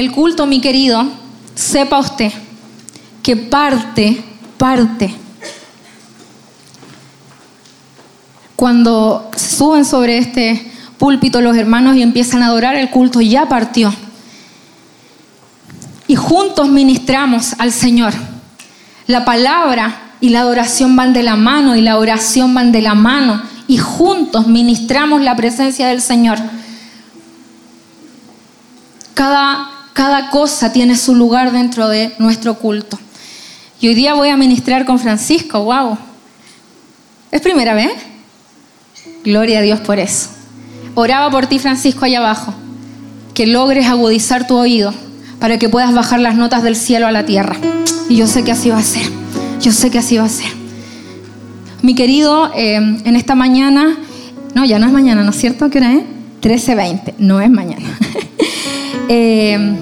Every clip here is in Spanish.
el culto, mi querido, sepa usted que parte, parte, cuando suben sobre este púlpito los hermanos y empiezan a adorar, el culto ya partió. Y juntos ministramos al Señor. La palabra y la adoración van de la mano y la oración van de la mano y juntos ministramos la presencia del Señor. Cada, cada cosa tiene su lugar dentro de nuestro culto. Y hoy día voy a ministrar con Francisco, wow. ¿Es primera vez? Gloria a Dios por eso. Oraba por ti, Francisco, allá abajo, que logres agudizar tu oído para que puedas bajar las notas del cielo a la tierra. Y yo sé que así va a ser. Yo sé que así va a ser. Mi querido, eh, en esta mañana, no, ya no es mañana, ¿no es cierto? ¿Qué hora es? 13.20, no es mañana. Eh,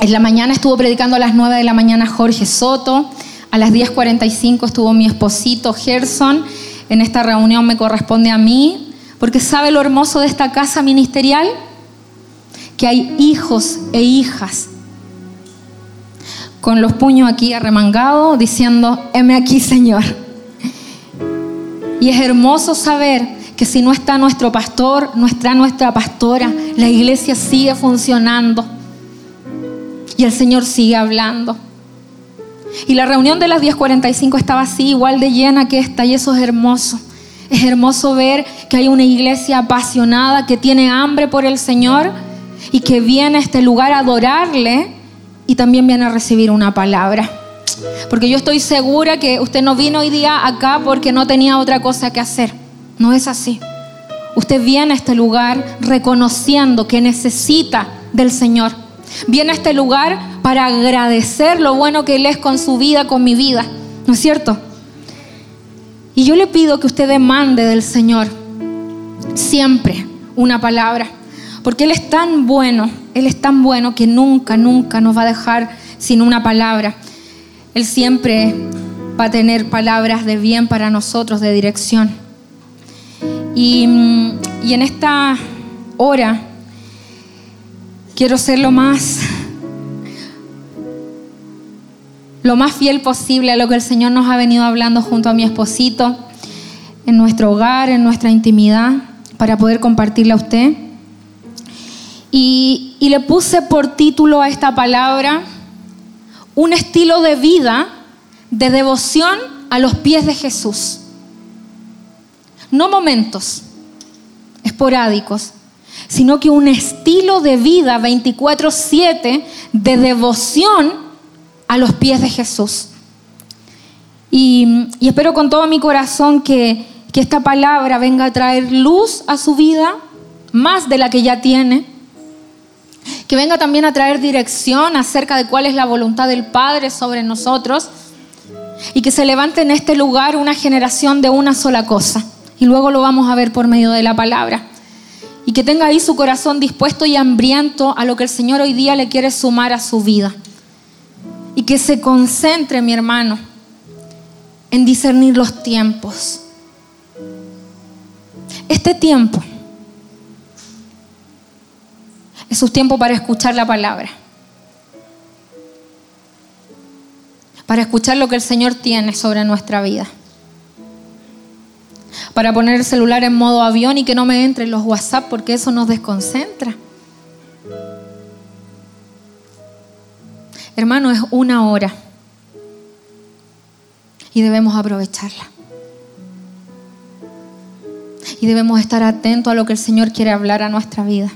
en la mañana estuvo predicando a las 9 de la mañana Jorge Soto, a las 10.45 estuvo mi esposito Gerson, en esta reunión me corresponde a mí, porque sabe lo hermoso de esta casa ministerial, que hay hijos e hijas con los puños aquí arremangados, diciendo, heme aquí, Señor. Y es hermoso saber que si no está nuestro pastor, no está nuestra pastora, la iglesia sigue funcionando. Y el Señor sigue hablando. Y la reunión de las 10:45 estaba así, igual de llena que esta, y eso es hermoso. Es hermoso ver que hay una iglesia apasionada que tiene hambre por el Señor y que viene a este lugar a adorarle y también viene a recibir una palabra. Porque yo estoy segura que usted no vino hoy día acá porque no tenía otra cosa que hacer. No es así. Usted viene a este lugar reconociendo que necesita del Señor. Viene a este lugar para agradecer lo bueno que Él es con su vida, con mi vida. ¿No es cierto? Y yo le pido que usted demande del Señor siempre una palabra. Porque Él es tan bueno, Él es tan bueno que nunca, nunca nos va a dejar sin una palabra. Él siempre va a tener palabras de bien para nosotros, de dirección. Y, y en esta hora quiero ser lo más, lo más fiel posible a lo que el Señor nos ha venido hablando junto a mi esposito, en nuestro hogar, en nuestra intimidad, para poder compartirla a usted. Y, le puse por título a esta palabra un estilo de vida de devoción a los pies de Jesús. No momentos esporádicos, sino que un estilo de vida 24/7 de devoción a los pies de Jesús. Y, espero con todo mi corazón que, que esta palabra venga a traer luz a su vida, más de la que ya tiene, que venga también a traer dirección acerca de cuál es la voluntad del Padre sobre nosotros y que se levante en este lugar una generación de una sola cosa. Y luego lo vamos a ver por medio de la palabra. Y que tenga ahí su corazón dispuesto y hambriento a lo que el Señor hoy día le quiere sumar a su vida. Y que se concentre, mi hermano, en discernir los tiempos. Este tiempo Es su tiempo para escuchar la palabra. Para escuchar lo que el Señor tiene sobre nuestra vida. Para poner el celular en modo avión y que no me entren los WhatsApp porque eso nos desconcentra. Hermano, es una hora. Y debemos aprovecharla. Y debemos estar atentos a lo que el Señor quiere hablar a nuestra vida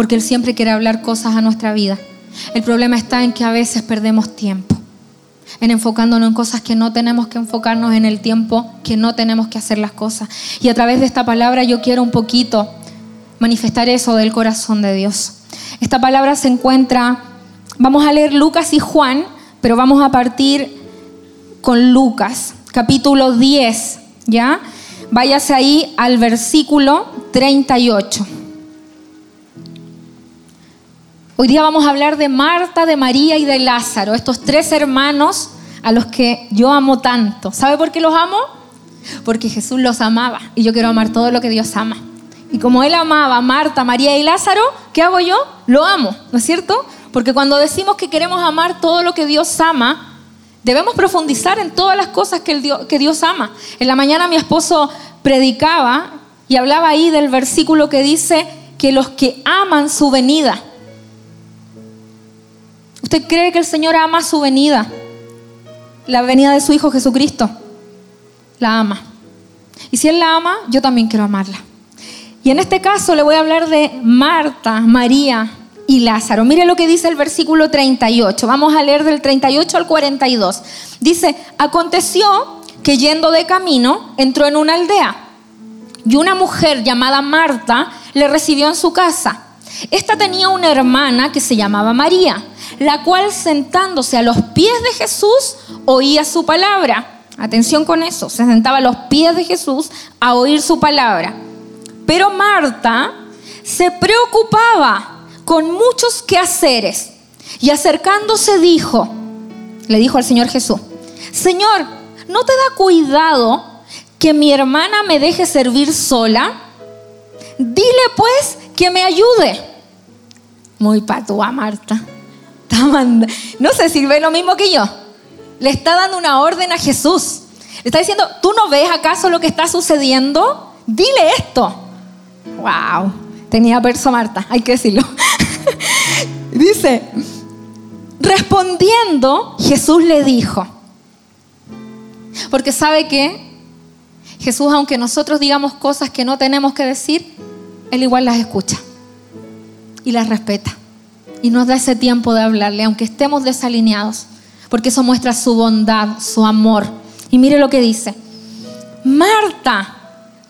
porque Él siempre quiere hablar cosas a nuestra vida. El problema está en que a veces perdemos tiempo, en enfocándonos en cosas que no tenemos que enfocarnos en el tiempo que no tenemos que hacer las cosas. Y a través de esta palabra yo quiero un poquito manifestar eso del corazón de Dios. Esta palabra se encuentra, vamos a leer Lucas y Juan, pero vamos a partir con Lucas, capítulo 10, ¿ya? Váyase ahí al versículo 38. Hoy día vamos a hablar de Marta, de María y de Lázaro, estos tres hermanos a los que yo amo tanto. ¿Sabe por qué los amo? Porque Jesús los amaba y yo quiero amar todo lo que Dios ama. Y como Él amaba a Marta, María y Lázaro, ¿qué hago yo? Lo amo, ¿no es cierto? Porque cuando decimos que queremos amar todo lo que Dios ama, debemos profundizar en todas las cosas que, Dios, que Dios ama. En la mañana mi esposo predicaba y hablaba ahí del versículo que dice que los que aman su venida. ¿Usted cree que el Señor ama su venida? La venida de su Hijo Jesucristo. La ama. Y si Él la ama, yo también quiero amarla. Y en este caso le voy a hablar de Marta, María y Lázaro. Mire lo que dice el versículo 38. Vamos a leer del 38 al 42. Dice, aconteció que yendo de camino entró en una aldea y una mujer llamada Marta le recibió en su casa. Esta tenía una hermana que se llamaba María, la cual sentándose a los pies de Jesús oía su palabra. Atención con eso, se sentaba a los pies de Jesús a oír su palabra. Pero Marta se preocupaba con muchos quehaceres y acercándose dijo, le dijo al Señor Jesús, Señor, ¿no te da cuidado que mi hermana me deje servir sola? Dile pues que me ayude. Muy patúa Marta. No sé si ve lo mismo que yo. Le está dando una orden a Jesús. Le está diciendo, ¿tú no ves acaso lo que está sucediendo? Dile esto. Wow, tenía verso Marta, hay que decirlo. Dice, respondiendo, Jesús le dijo, porque sabe que Jesús, aunque nosotros digamos cosas que no tenemos que decir, Él igual las escucha y las respeta. Y nos da ese tiempo de hablarle, aunque estemos desalineados, porque eso muestra su bondad, su amor. Y mire lo que dice, Marta,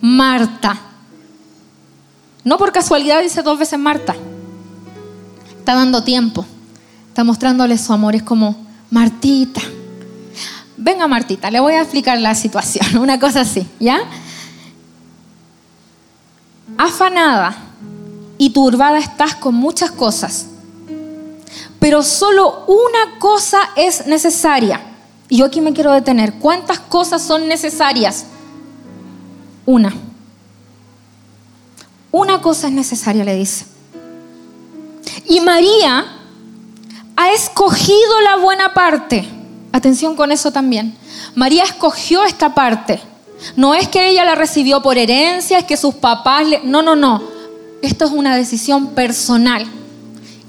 Marta, no por casualidad dice dos veces Marta. Está dando tiempo. Está mostrándole su amor. Es como, Martita. Venga Martita, le voy a explicar la situación. Una cosa así, ¿ya? Afanada y turbada estás con muchas cosas. Pero solo una cosa es necesaria. Y yo aquí me quiero detener. ¿Cuántas cosas son necesarias? Una. Una cosa es necesaria, le dice. Y María ha escogido la buena parte. Atención con eso también. María escogió esta parte. No es que ella la recibió por herencia, es que sus papás le... No, no, no. Esto es una decisión personal.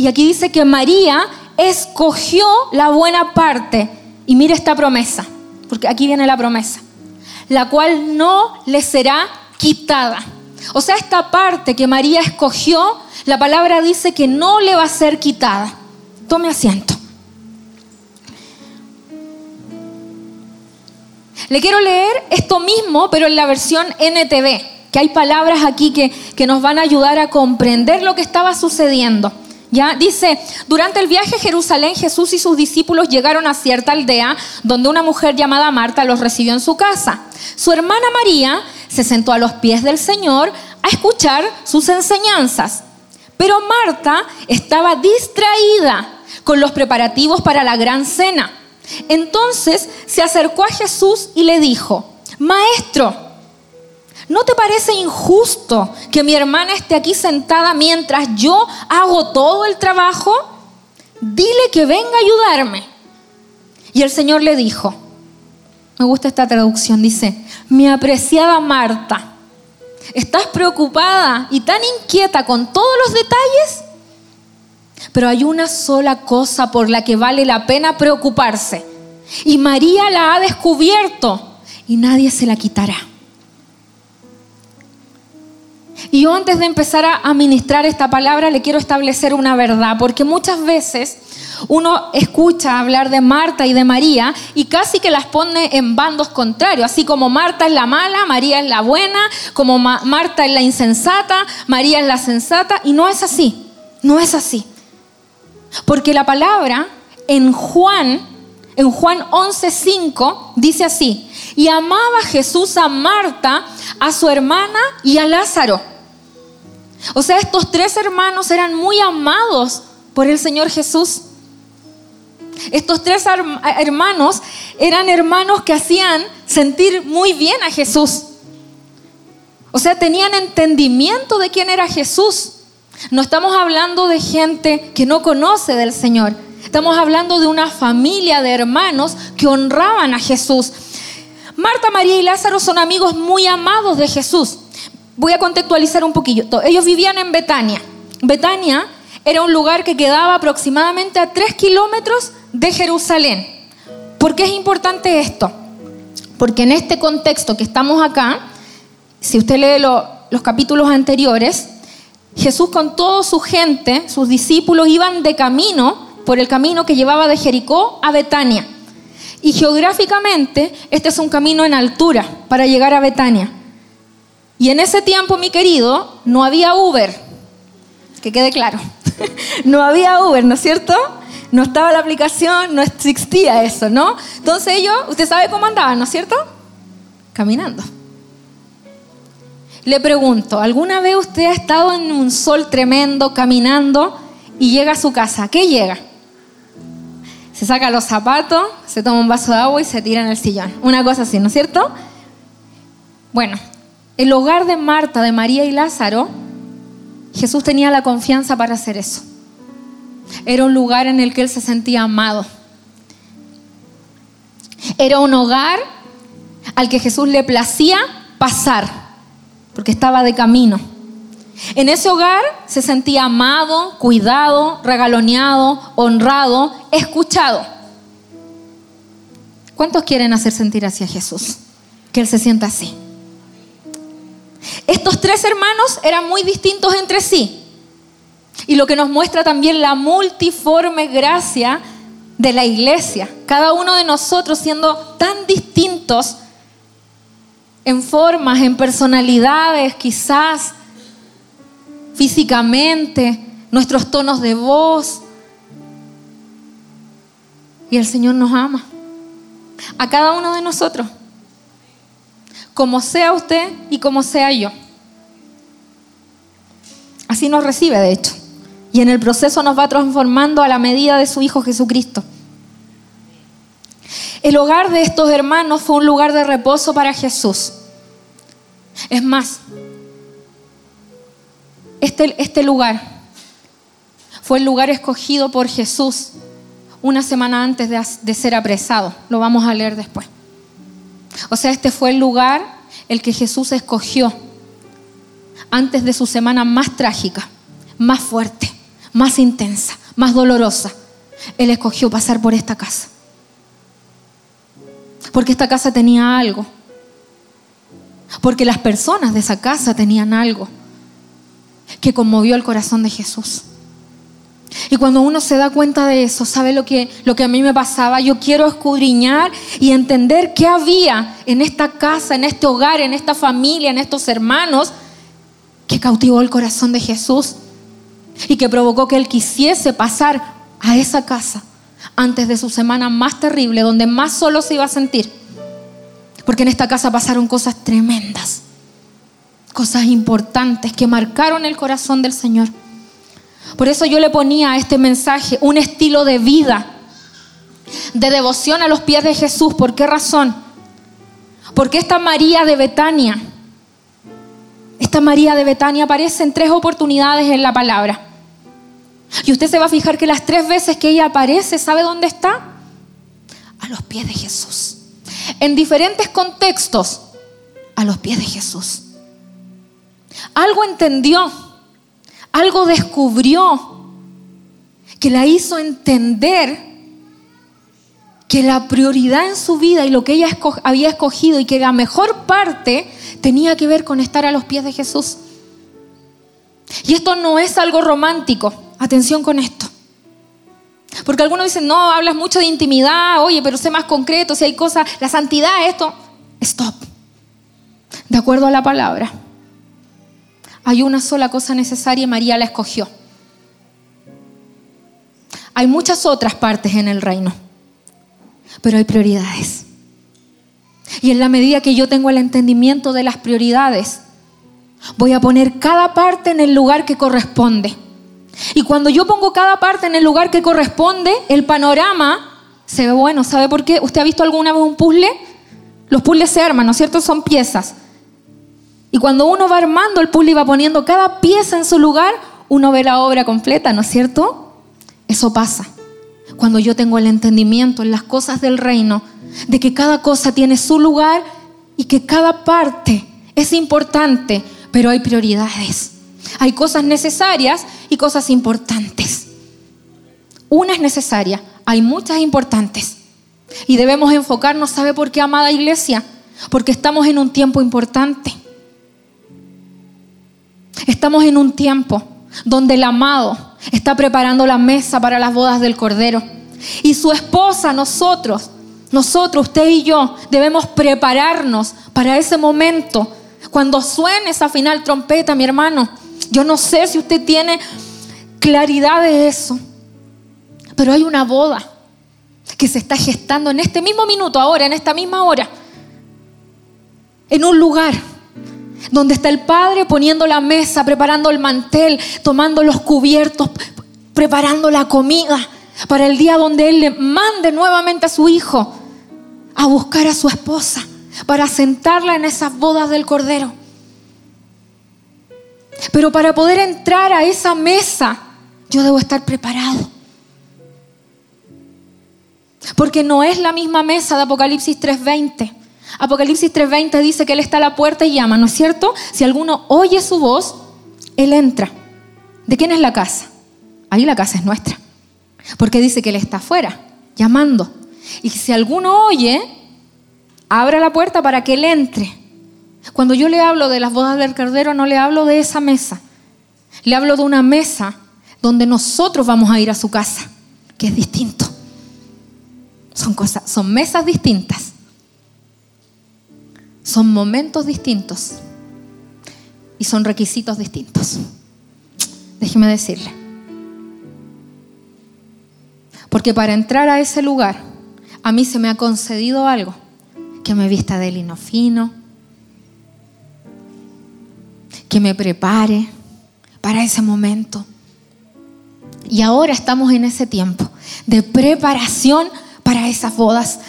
Y aquí dice que María escogió la buena parte. Y mire esta promesa, porque aquí viene la promesa, la cual no le será quitada. O sea, esta parte que María escogió, la palabra dice que no le va a ser quitada. Tome asiento. Le quiero leer esto mismo, pero en la versión NTV, que hay palabras aquí que, que nos van a ayudar a comprender lo que estaba sucediendo. Ya dice, durante el viaje a Jerusalén, Jesús y sus discípulos llegaron a cierta aldea donde una mujer llamada Marta los recibió en su casa. Su hermana María se sentó a los pies del Señor a escuchar sus enseñanzas. Pero Marta estaba distraída con los preparativos para la gran cena. Entonces se acercó a Jesús y le dijo, Maestro, ¿no te parece injusto que mi hermana esté aquí sentada mientras yo hago todo el trabajo? Dile que venga a ayudarme. Y el Señor le dijo, me gusta esta traducción, dice, mi apreciada Marta, ¿estás preocupada y tan inquieta con todos los detalles? Pero hay una sola cosa por la que vale la pena preocuparse. Y María la ha descubierto y nadie se la quitará. Y yo antes de empezar a administrar esta palabra le quiero establecer una verdad, porque muchas veces uno escucha hablar de Marta y de María y casi que las pone en bandos contrarios, así como Marta es la mala, María es la buena, como Marta es la insensata, María es la sensata, y no es así, no es así. Porque la palabra en Juan, en Juan 11:5 dice así, y amaba Jesús a Marta, a su hermana y a Lázaro. O sea, estos tres hermanos eran muy amados por el Señor Jesús. Estos tres hermanos eran hermanos que hacían sentir muy bien a Jesús. O sea, tenían entendimiento de quién era Jesús. No estamos hablando de gente que no conoce del Señor. Estamos hablando de una familia de hermanos que honraban a Jesús. Marta, María y Lázaro son amigos muy amados de Jesús. Voy a contextualizar un poquillo. Ellos vivían en Betania. Betania era un lugar que quedaba aproximadamente a tres kilómetros de Jerusalén. ¿Por qué es importante esto? Porque en este contexto que estamos acá, si usted lee los capítulos anteriores, Jesús con toda su gente, sus discípulos, iban de camino por el camino que llevaba de Jericó a Betania. Y geográficamente, este es un camino en altura para llegar a Betania. Y en ese tiempo, mi querido, no había Uber. Que quede claro. no había Uber, ¿no es cierto? No estaba la aplicación, no existía eso, ¿no? Entonces ellos, usted sabe cómo andaban, ¿no es cierto? Caminando. Le pregunto, ¿alguna vez usted ha estado en un sol tremendo caminando y llega a su casa? ¿Qué llega? Se saca los zapatos, se toma un vaso de agua y se tira en el sillón. Una cosa así, ¿no es cierto? Bueno, el hogar de Marta, de María y Lázaro, Jesús tenía la confianza para hacer eso. Era un lugar en el que él se sentía amado. Era un hogar al que Jesús le placía pasar porque estaba de camino. En ese hogar se sentía amado, cuidado, regaloneado, honrado, escuchado. ¿Cuántos quieren hacer sentir así a Jesús? Que Él se sienta así. Estos tres hermanos eran muy distintos entre sí. Y lo que nos muestra también la multiforme gracia de la iglesia. Cada uno de nosotros siendo tan distintos en formas, en personalidades, quizás físicamente, nuestros tonos de voz. Y el Señor nos ama. A cada uno de nosotros. Como sea usted y como sea yo. Así nos recibe, de hecho. Y en el proceso nos va transformando a la medida de su Hijo Jesucristo. El hogar de estos hermanos fue un lugar de reposo para Jesús. Es más, este, este lugar fue el lugar escogido por Jesús una semana antes de, de ser apresado. Lo vamos a leer después. O sea, este fue el lugar el que Jesús escogió antes de su semana más trágica, más fuerte, más intensa, más dolorosa. Él escogió pasar por esta casa. Porque esta casa tenía algo. Porque las personas de esa casa tenían algo que conmovió el corazón de Jesús. Y cuando uno se da cuenta de eso, ¿sabe lo que, lo que a mí me pasaba? Yo quiero escudriñar y entender qué había en esta casa, en este hogar, en esta familia, en estos hermanos, que cautivó el corazón de Jesús y que provocó que él quisiese pasar a esa casa antes de su semana más terrible, donde más solo se iba a sentir. Porque en esta casa pasaron cosas tremendas, cosas importantes que marcaron el corazón del Señor. Por eso yo le ponía a este mensaje un estilo de vida, de devoción a los pies de Jesús. ¿Por qué razón? Porque esta María de Betania, esta María de Betania aparece en tres oportunidades en la palabra. Y usted se va a fijar que las tres veces que ella aparece, ¿sabe dónde está? A los pies de Jesús. En diferentes contextos, a los pies de Jesús. Algo entendió, algo descubrió que la hizo entender que la prioridad en su vida y lo que ella había escogido y que la mejor parte tenía que ver con estar a los pies de Jesús. Y esto no es algo romántico. Atención con esto. Porque algunos dicen, no, hablas mucho de intimidad, oye, pero sé más concreto, si hay cosas, la santidad, esto. Stop. De acuerdo a la palabra. Hay una sola cosa necesaria y María la escogió. Hay muchas otras partes en el reino, pero hay prioridades. Y en la medida que yo tengo el entendimiento de las prioridades, voy a poner cada parte en el lugar que corresponde. Y cuando yo pongo cada parte en el lugar que corresponde, el panorama se ve bueno. ¿Sabe por qué? ¿Usted ha visto alguna vez un puzzle? Los puzzles se arman, ¿no es cierto? Son piezas. Y cuando uno va armando el puzzle y va poniendo cada pieza en su lugar, uno ve la obra completa, ¿no es cierto? Eso pasa cuando yo tengo el entendimiento en las cosas del reino, de que cada cosa tiene su lugar y que cada parte es importante, pero hay prioridades. Hay cosas necesarias y cosas importantes. Una es necesaria, hay muchas importantes. Y debemos enfocarnos, ¿sabe por qué, amada iglesia? Porque estamos en un tiempo importante. Estamos en un tiempo donde el amado está preparando la mesa para las bodas del Cordero. Y su esposa, nosotros, nosotros, usted y yo, debemos prepararnos para ese momento. Cuando suene esa final trompeta, mi hermano, yo no sé si usted tiene claridad de eso, pero hay una boda que se está gestando en este mismo minuto, ahora, en esta misma hora, en un lugar donde está el Padre poniendo la mesa, preparando el mantel, tomando los cubiertos, preparando la comida para el día donde Él le mande nuevamente a su hijo a buscar a su esposa para sentarla en esas bodas del Cordero. Pero para poder entrar a esa mesa, yo debo estar preparado. Porque no es la misma mesa de Apocalipsis 3:20. Apocalipsis 3:20 dice que Él está a la puerta y llama, ¿no es cierto? Si alguno oye su voz, Él entra. ¿De quién es la casa? Ahí la casa es nuestra. Porque dice que Él está afuera, llamando. Y si alguno oye, abra la puerta para que Él entre. Cuando yo le hablo de las bodas del Cordero, no le hablo de esa mesa. Le hablo de una mesa donde nosotros vamos a ir a su casa, que es distinto. Son cosas, son mesas distintas. Son momentos distintos. Y son requisitos distintos. Déjeme decirle. Porque para entrar a ese lugar, a mí se me ha concedido algo. Que me vista de lino fino. Que me prepare para ese momento. Y ahora estamos en ese tiempo de preparación para esas bodas.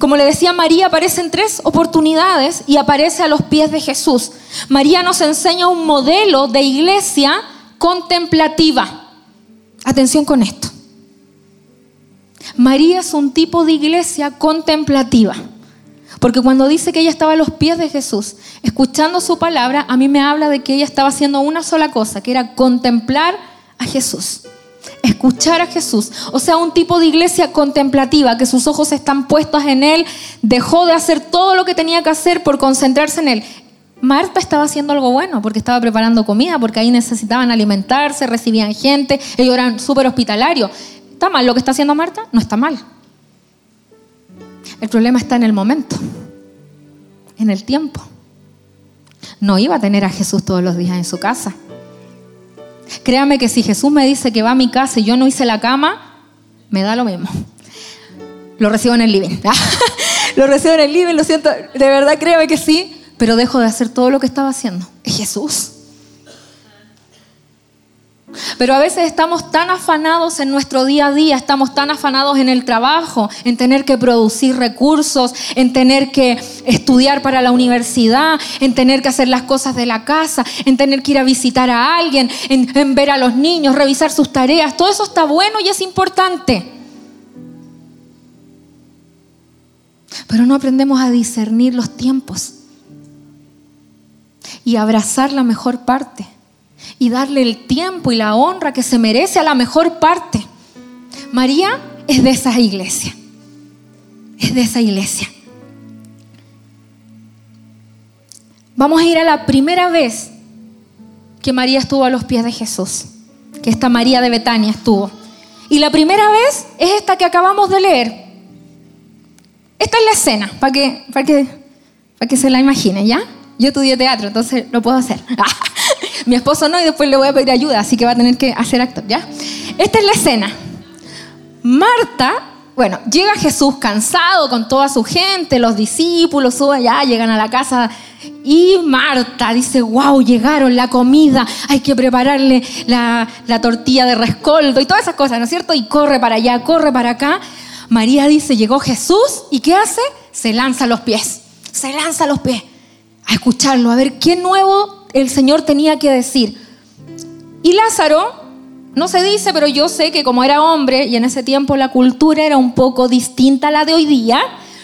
Como le decía María, aparecen tres oportunidades y aparece a los pies de Jesús. María nos enseña un modelo de iglesia contemplativa. Atención con esto. María es un tipo de iglesia contemplativa. Porque cuando dice que ella estaba a los pies de Jesús, escuchando su palabra, a mí me habla de que ella estaba haciendo una sola cosa, que era contemplar a Jesús escuchar a Jesús. O sea, un tipo de iglesia contemplativa, que sus ojos están puestos en Él, dejó de hacer todo lo que tenía que hacer por concentrarse en Él. Marta estaba haciendo algo bueno porque estaba preparando comida, porque ahí necesitaban alimentarse, recibían gente, ellos eran súper hospitalarios. ¿Está mal lo que está haciendo Marta? No está mal. El problema está en el momento, en el tiempo. No iba a tener a Jesús todos los días en su casa. Créame que si Jesús me dice que va a mi casa y yo no hice la cama, me da lo mismo. Lo recibo en el living. lo recibo en el living, lo siento, de verdad créame que sí, pero dejo de hacer todo lo que estaba haciendo. Es Jesús. Pero a veces estamos tan afanados en nuestro día a día, estamos tan afanados en el trabajo, en tener que producir recursos, en tener que estudiar para la universidad, en tener que hacer las cosas de la casa, en tener que ir a visitar a alguien, en, ver a los niños, revisar sus tareas. Todo eso está bueno y es importante. Pero no aprendemos a discernir los tiempos y abrazar la mejor parte y darle el tiempo y la honra que se merece a la mejor parte. María es de esa iglesia. Es de esa iglesia. Vamos a ir a la primera vez que María estuvo a los pies de Jesús, que esta María de Betania estuvo. Y la primera vez es esta que acabamos de leer. Esta es la escena, para que, que, que se la imaginen, ¿ya? Yo estudié teatro, entonces lo puedo hacer. Mi esposo no y después le voy a pedir ayuda, así que va a tener que hacer actor, ¿ya? Esta es la escena. Marta, bueno, llega Jesús cansado con toda su gente, los discípulos, suben ya, llegan a la casa y Marta dice, wow, llegaron la comida, hay que prepararle la, la tortilla de rescoldo y todas esas cosas, ¿no es cierto? Y corre para allá, corre para acá. María dice, llegó Jesús y ¿qué hace? Se lanza a los pies, se lanza a los pies a escucharlo, a ver qué nuevo el Señor tenía que decir. Y Lázaro, no se dice, pero yo sé que como era hombre y en ese tiempo la cultura era un poco distinta a la de hoy día,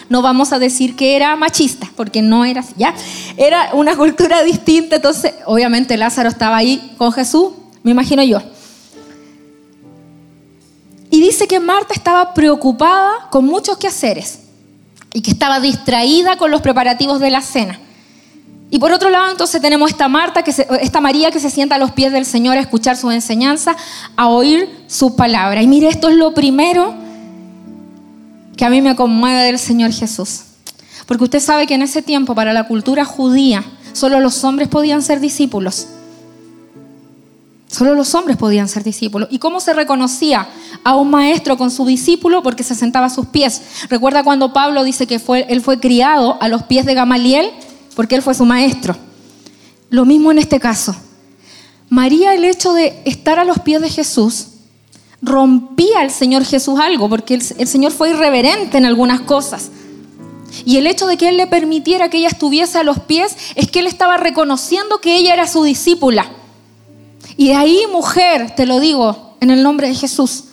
no vamos a decir que era machista, porque no era así, ¿ya? Era una cultura distinta, entonces obviamente Lázaro estaba ahí con Jesús, me imagino yo. Y dice que Marta estaba preocupada con muchos quehaceres y que estaba distraída con los preparativos de la cena. Y por otro lado, entonces tenemos esta Marta, esta María que se sienta a los pies del Señor a escuchar su enseñanza, a oír su palabra. Y mire, esto es lo primero que a mí me conmueve del Señor Jesús. Porque usted sabe que en ese tiempo, para la cultura judía, solo los hombres podían ser discípulos. Solo los hombres podían ser discípulos. ¿Y cómo se reconocía a un maestro con su discípulo? Porque se sentaba a sus pies. Recuerda cuando Pablo dice que él fue criado a los pies de Gamaliel porque él fue su maestro. Lo mismo en este caso. María, el hecho de estar a los pies de Jesús, rompía al Señor Jesús algo, porque el, Señor fue irreverente en algunas cosas. Y el hecho de que Él le permitiera que ella estuviese a los pies es que Él estaba reconociendo que ella era su discípula. Y de ahí, mujer, te lo digo, en el nombre de Jesús,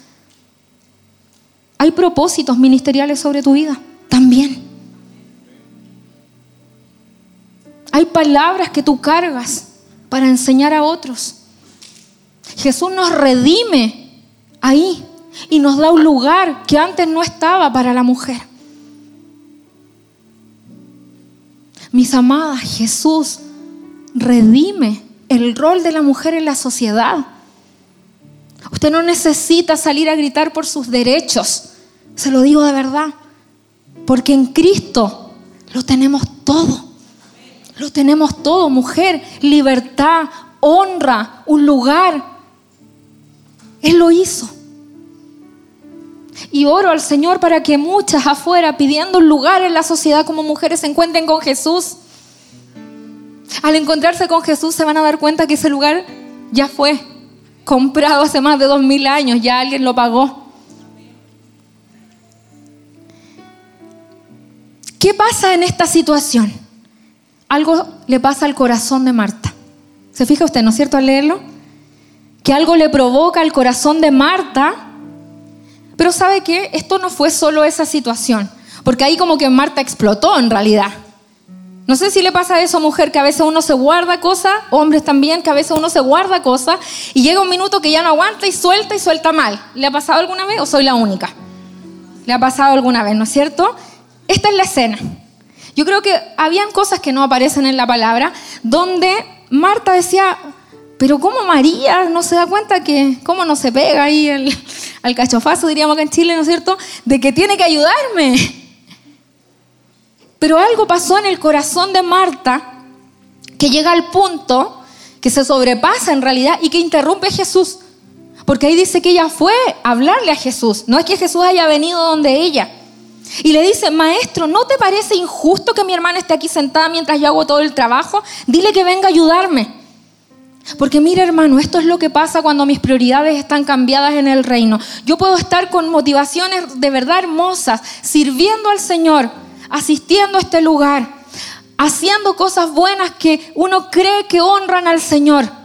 hay propósitos ministeriales sobre tu vida también. Hay palabras que tú cargas para enseñar a otros. Jesús nos redime ahí y nos da un lugar que antes no estaba para la mujer. Mis amadas, Jesús redime el rol de la mujer en la sociedad. Usted no necesita salir a gritar por sus derechos, se lo digo de verdad, porque en Cristo lo tenemos todo. Lo tenemos todo, mujer, libertad, honra, un lugar. Él lo hizo. Y oro al Señor para que muchas afuera pidiendo un lugar en la sociedad como mujeres se encuentren con Jesús. Al encontrarse con Jesús se van a dar cuenta que ese lugar ya fue comprado hace más de dos mil años, ya alguien lo pagó. ¿Qué pasa en esta situación? Algo le pasa al corazón de Marta. ¿Se fija usted, no es cierto, al leerlo? Que algo le provoca al corazón de Marta. Pero ¿sabe qué? Esto no fue solo esa situación. Porque ahí como que Marta explotó en realidad. No sé si le pasa a eso, mujer, que a veces uno se guarda cosas, hombres también, que a veces uno se guarda cosas y llega un minuto que ya no aguanta y suelta y suelta mal. ¿Le ha pasado alguna vez o soy la única? ¿Le ha pasado alguna vez, no es cierto? Esta es la escena. Yo creo que habían cosas que no aparecen en la palabra, donde Marta decía, pero ¿cómo María no se da cuenta que, cómo no se pega ahí al cachofazo, diríamos acá en Chile, ¿no es cierto? De que tiene que ayudarme. Pero algo pasó en el corazón de Marta que llega al punto que se sobrepasa en realidad y que interrumpe a Jesús. Porque ahí dice que ella fue a hablarle a Jesús. No es que Jesús haya venido donde ella. Y le dice, maestro, ¿no te parece injusto que mi hermana esté aquí sentada mientras yo hago todo el trabajo? Dile que venga a ayudarme. Porque mira hermano, esto es lo que pasa cuando mis prioridades están cambiadas en el reino. Yo puedo estar con motivaciones de verdad hermosas, sirviendo al Señor, asistiendo a este lugar, haciendo cosas buenas que uno cree que honran al Señor.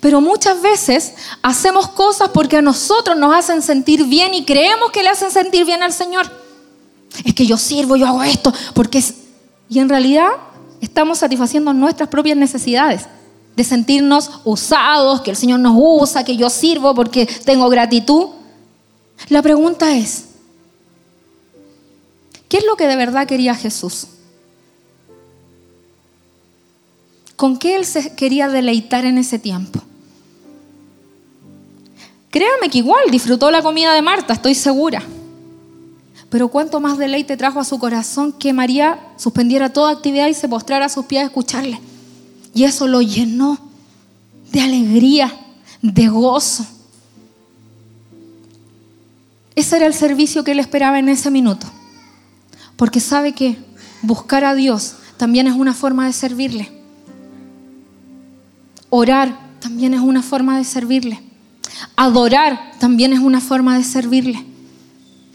Pero muchas veces hacemos cosas porque a nosotros nos hacen sentir bien y creemos que le hacen sentir bien al Señor. Es que yo sirvo, yo hago esto, porque. Y en realidad estamos satisfaciendo nuestras propias necesidades de sentirnos usados, que el Señor nos usa, que yo sirvo porque tengo gratitud. La pregunta es, ¿qué es lo que de verdad quería Jesús? ¿Con qué Él se quería deleitar en ese tiempo? Créame que igual disfrutó la comida de Marta, estoy segura. Pero cuánto más deleite trajo a su corazón que María suspendiera toda actividad y se postrara a sus pies a escucharle. Y eso lo llenó de alegría, de gozo. Ese era el servicio que él esperaba en ese minuto. Porque sabe que buscar a Dios también es una forma de servirle. Orar también es una forma de servirle. Adorar también es una forma de servirle.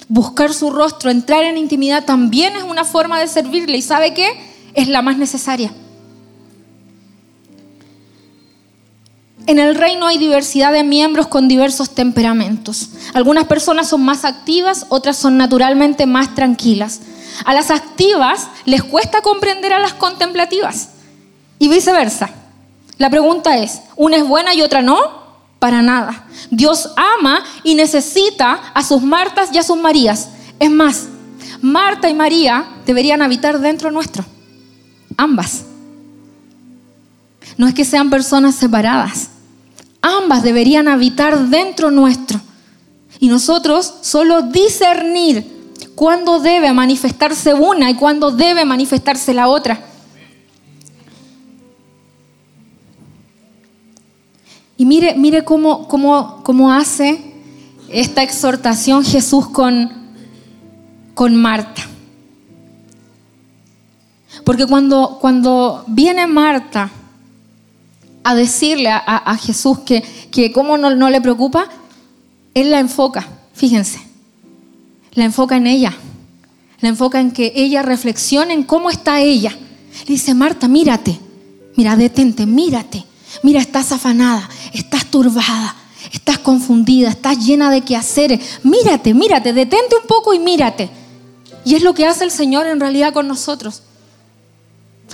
Buscar su rostro, entrar en intimidad también es una forma de servirle. ¿Y sabe qué? Es la más necesaria. En el reino hay diversidad de miembros con diversos temperamentos. Algunas personas son más activas, otras son naturalmente más tranquilas. A las activas les cuesta comprender a las contemplativas y viceversa. La pregunta es, ¿una es buena y otra no? Para nada. Dios ama y necesita a sus Martas y a sus Marías. Es más, Marta y María deberían habitar dentro nuestro. Ambas. No es que sean personas separadas. Ambas deberían habitar dentro nuestro. Y nosotros solo discernir cuándo debe manifestarse una y cuándo debe manifestarse la otra. Y mire, mire cómo, hace esta exhortación Jesús con, Marta. Porque cuando, viene Marta a decirle a, Jesús que, que cómo no, no le preocupa, Él la enfoca, fíjense, la enfoca en ella, la enfoca en que ella reflexione en cómo está ella. Le dice, Marta, mírate, mira, detente, mírate, mira, estás afanada, estás turbada, estás confundida, estás llena de quehaceres, mírate, mírate, detente un poco y mírate. Y es lo que hace el Señor en realidad con nosotros.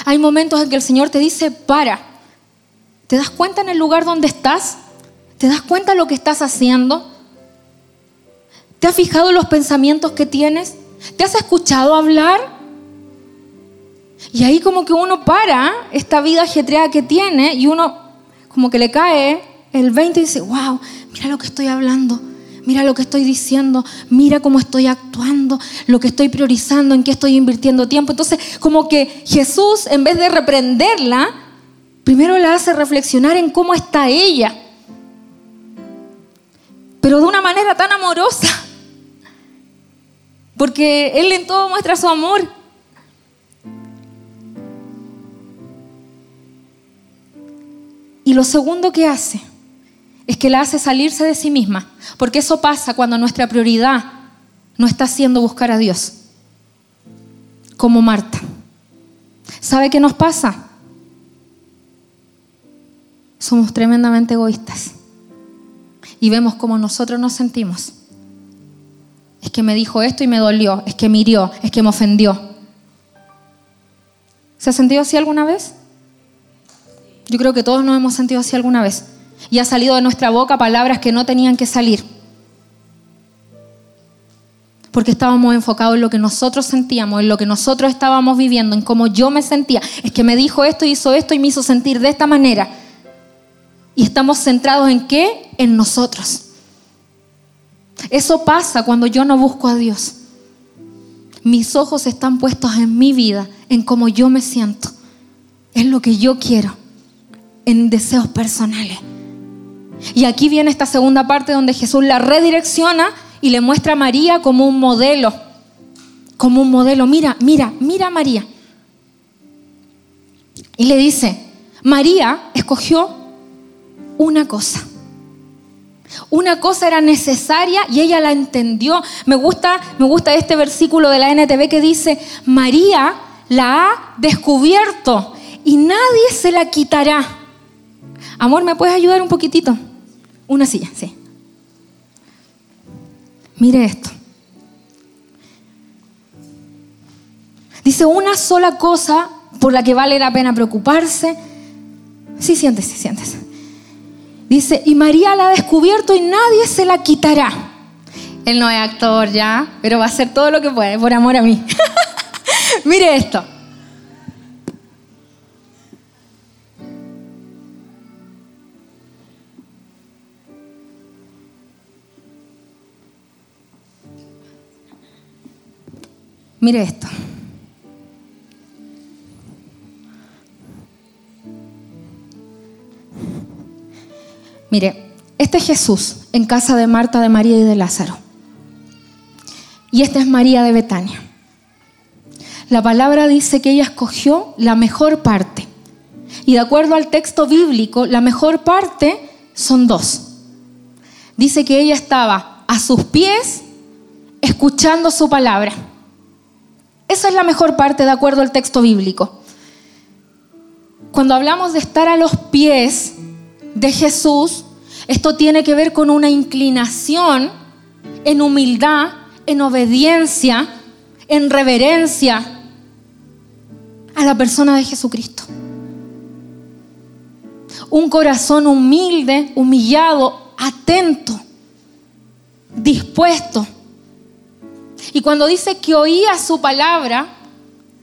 Hay momentos en que el Señor te dice, para, ¿Te das cuenta en el lugar donde estás? ¿Te das cuenta de lo que estás haciendo? ¿Te has fijado los pensamientos que tienes? ¿Te has escuchado hablar? Y ahí como que uno para esta vida ajetreada que tiene y uno como que le cae el 20 y dice, wow, mira lo que estoy hablando, mira lo que estoy diciendo, mira cómo estoy actuando, lo que estoy priorizando, en qué estoy invirtiendo tiempo. Entonces como que Jesús en vez de reprenderla, primero la hace reflexionar en cómo está ella, pero de una manera tan amorosa, porque Él en todo muestra su amor. Y lo segundo que hace es que la hace salirse de sí misma, porque eso pasa cuando nuestra prioridad no está siendo buscar a Dios, como Marta. ¿Sabe qué nos pasa? somos tremendamente egoístas y vemos cómo nosotros nos sentimos. Es que me dijo esto y me dolió, es que me hirió, es que me ofendió. ¿Se ha sentido así alguna vez? Yo creo que todos nos hemos sentido así alguna vez. Y ha salido de nuestra boca palabras que no tenían que salir. Porque estábamos enfocados en lo que nosotros sentíamos, en lo que nosotros estábamos viviendo, en cómo yo me sentía. Es que me dijo esto, hizo esto y me hizo sentir de esta manera. Y estamos centrados en qué? En nosotros. Eso pasa cuando yo no busco a Dios. Mis ojos están puestos en mi vida, en cómo yo me siento, en lo que yo quiero, en deseos personales. Y aquí viene esta segunda parte donde Jesús la redirecciona y le muestra a María como un modelo, como un modelo. Mira, mira, mira a María. Y le dice, María escogió una cosa. Una cosa era necesaria y ella la entendió. Me gusta, me gusta este versículo de la NTV que dice, María la ha descubierto y nadie se la quitará. Amor, ¿me puedes ayudar un poquitito? Una silla, sí. Mire esto. Dice una sola cosa por la que vale la pena preocuparse. Sí, siéntese, siéntese. Dice, y María la ha descubierto y nadie se la quitará. Él no es actor ya, pero va a hacer todo lo que puede por amor a mí. Mire esto. Mire esto. Mire, este es Jesús en casa de Marta, de María y de Lázaro. Y esta es María de Betania. La palabra dice que ella escogió la mejor parte. Y de acuerdo al texto bíblico, la mejor parte son dos. Dice que ella estaba a sus pies escuchando su palabra. Esa es la mejor parte de acuerdo al texto bíblico. Cuando hablamos de estar a los pies de Jesús, esto tiene que ver con una inclinación en humildad, en obediencia, en reverencia a la persona de Jesucristo. Un corazón humilde, humillado, atento, dispuesto. Y cuando dice que oía su palabra,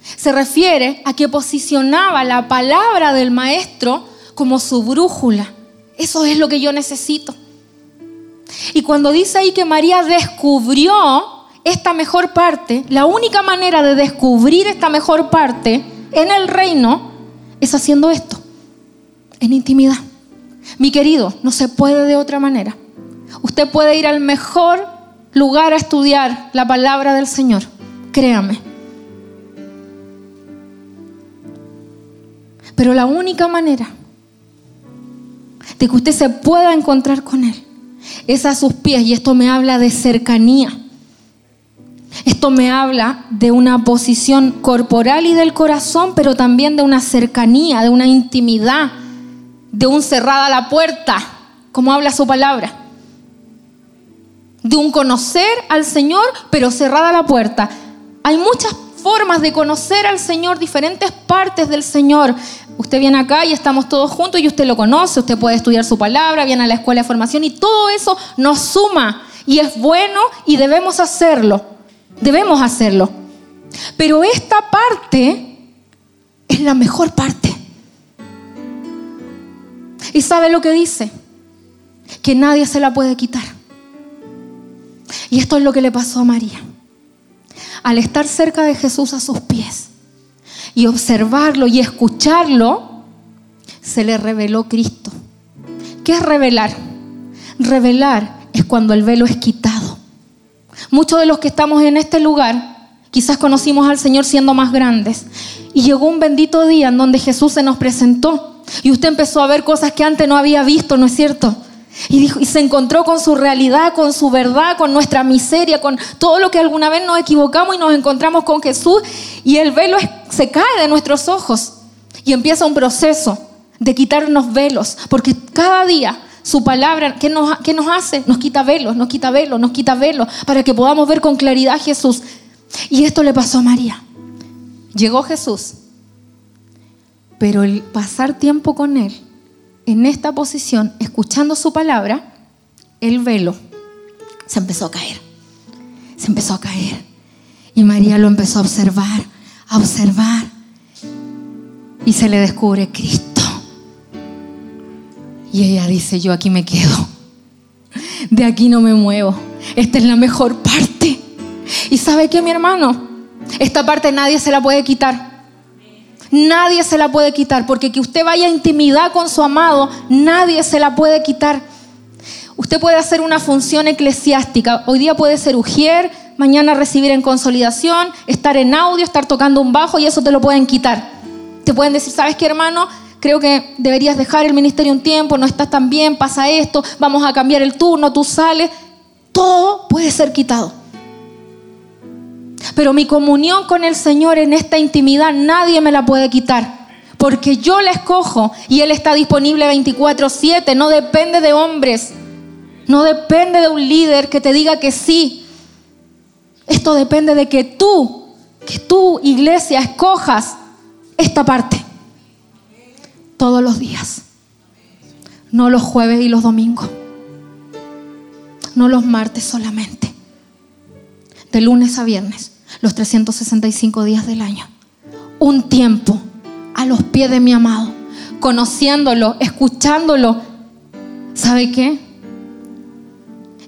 se refiere a que posicionaba la palabra del maestro como su brújula. Eso es lo que yo necesito. Y cuando dice ahí que María descubrió esta mejor parte, la única manera de descubrir esta mejor parte en el reino es haciendo esto, en intimidad. Mi querido, no se puede de otra manera. Usted puede ir al mejor lugar a estudiar la palabra del Señor, créame. Pero la única manera de que usted se pueda encontrar con Él es a sus pies y esto me habla de cercanía. Esto me habla de una posición corporal y del corazón, pero también de una cercanía, de una intimidad, de un cerrada la puerta, como habla su palabra. De un conocer al Señor, pero cerrada la puerta. Hay muchas formas de conocer al Señor, diferentes partes del Señor. Usted viene acá y estamos todos juntos y usted lo conoce, usted puede estudiar su palabra, viene a la escuela de formación y todo eso nos suma y es bueno y debemos hacerlo. Debemos hacerlo. Pero esta parte es la mejor parte. ¿Y sabe lo que dice? Que nadie se la puede quitar. Y esto es lo que le pasó a María. Al estar cerca de Jesús a sus pies y observarlo y escucharlo, se le reveló Cristo. ¿Qué es revelar? Revelar es cuando el velo es quitado. Muchos de los que estamos en este lugar quizás conocimos al Señor siendo más grandes. Y llegó un bendito día en donde Jesús se nos presentó y usted empezó a ver cosas que antes no había visto, ¿no es cierto? Y, se encontró con su realidad, con su verdad, con nuestra miseria, con todo lo que alguna vez nos equivocamos y nos encontramos con Jesús. Y el velo se cae de nuestros ojos. Y empieza un proceso de quitarnos velos. Porque cada día su palabra, ¿qué nos, qué nos hace? Nos quita velos, nos quita velos, nos quita velos. Para que podamos ver con claridad a Jesús. Y esto le pasó a María. Llegó Jesús. Pero el pasar tiempo con Él en esta posición, escuchando su palabra, el velo se empezó a caer. Se empezó a caer. Y María lo empezó a observar, a observar. Y se le descubre Cristo. Y ella dice, yo aquí me quedo. De aquí no me muevo. Esta es la mejor parte. ¿Y sabe qué, mi hermano? Esta parte nadie se la puede quitar. Nadie se la puede quitar, porque que usted vaya a intimidad con su amado, nadie se la puede quitar. Usted puede hacer una función eclesiástica. Hoy día puede ser ujier, mañana recibir en consolidación, estar en audio, estar tocando un bajo y eso te lo pueden quitar. Te pueden decir, ¿sabes qué, hermano? Creo que deberías dejar el ministerio un tiempo, no estás tan bien, pasa esto, vamos a cambiar el turno, tú sales. Todo puede ser quitado. Pero mi comunión con el Señor en esta intimidad nadie me la puede quitar. Porque yo la escojo y Él está disponible 24/7. No depende de hombres. No depende de un líder que te diga que sí. Esto depende de que tú, que tú, iglesia, escojas esta parte. Todos los días. No los jueves y los domingos. No los martes solamente. De lunes a viernes los 365 días del año. Un tiempo a los pies de mi amado, conociéndolo, escuchándolo. ¿Sabe qué?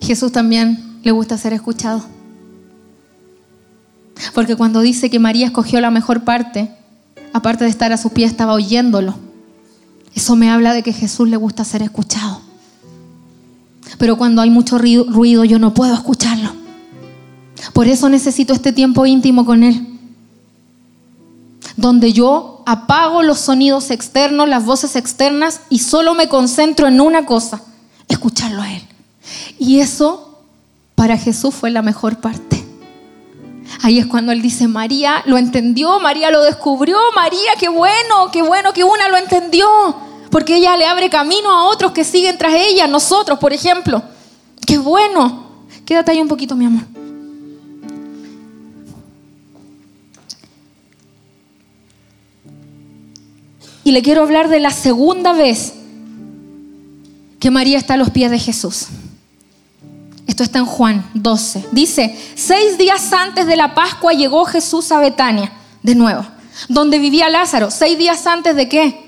Jesús también le gusta ser escuchado. Porque cuando dice que María escogió la mejor parte, aparte de estar a sus pies, estaba oyéndolo. Eso me habla de que Jesús le gusta ser escuchado. Pero cuando hay mucho ruido, yo no puedo escucharlo. Por eso necesito este tiempo íntimo con Él. Donde yo apago los sonidos externos, las voces externas y solo me concentro en una cosa, escucharlo a Él. Y eso para Jesús fue la mejor parte. Ahí es cuando Él dice, María lo entendió, María lo descubrió, María, qué bueno, qué bueno que una lo entendió. porque ella le abre camino a otros que siguen tras ella, nosotros, por ejemplo. Qué bueno. Quédate ahí un poquito, mi amor. Y le quiero hablar de la segunda vez que María está a los pies de Jesús. Esto está en Juan 12. Dice, seis días antes de la Pascua llegó Jesús a Betania, de nuevo, donde vivía Lázaro. ¿Seis días antes de qué?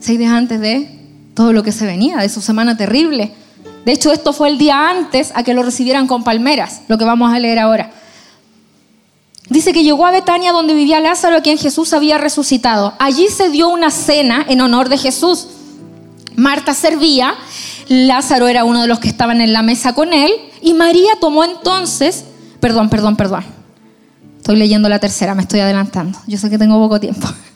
Seis días antes de todo lo que se venía, de su semana terrible. De hecho, esto fue el día antes a que lo recibieran con palmeras, lo que vamos a leer ahora. Dice que llegó a Betania donde vivía Lázaro, a quien Jesús había resucitado. Allí se dio una cena en honor de Jesús. Marta servía, Lázaro era uno de los que estaban en la mesa con él, y María tomó entonces, perdón, perdón, perdón. Estoy leyendo la tercera, me estoy adelantando. Yo sé que tengo poco tiempo.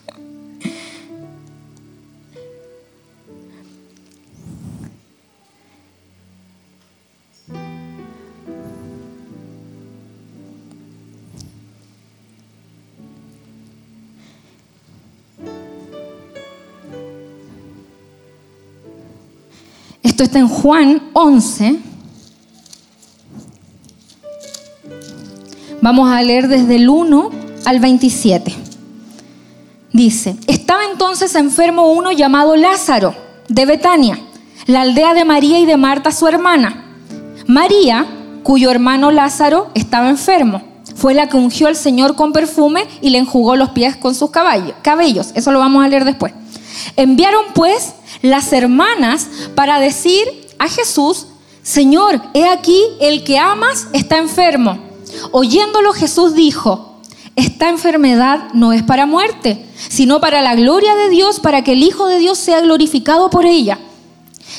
Esto está en Juan 11. Vamos a leer desde el 1 al 27. Dice, estaba entonces enfermo uno llamado Lázaro, de Betania, la aldea de María y de Marta, su hermana. María, cuyo hermano Lázaro estaba enfermo, fue la que ungió al Señor con perfume y le enjugó los pies con sus cabellos. Eso lo vamos a leer después. Enviaron pues las hermanas para decir a Jesús, Señor, he aquí el que amas está enfermo. Oyéndolo Jesús dijo, esta enfermedad no es para muerte, sino para la gloria de Dios, para que el Hijo de Dios sea glorificado por ella.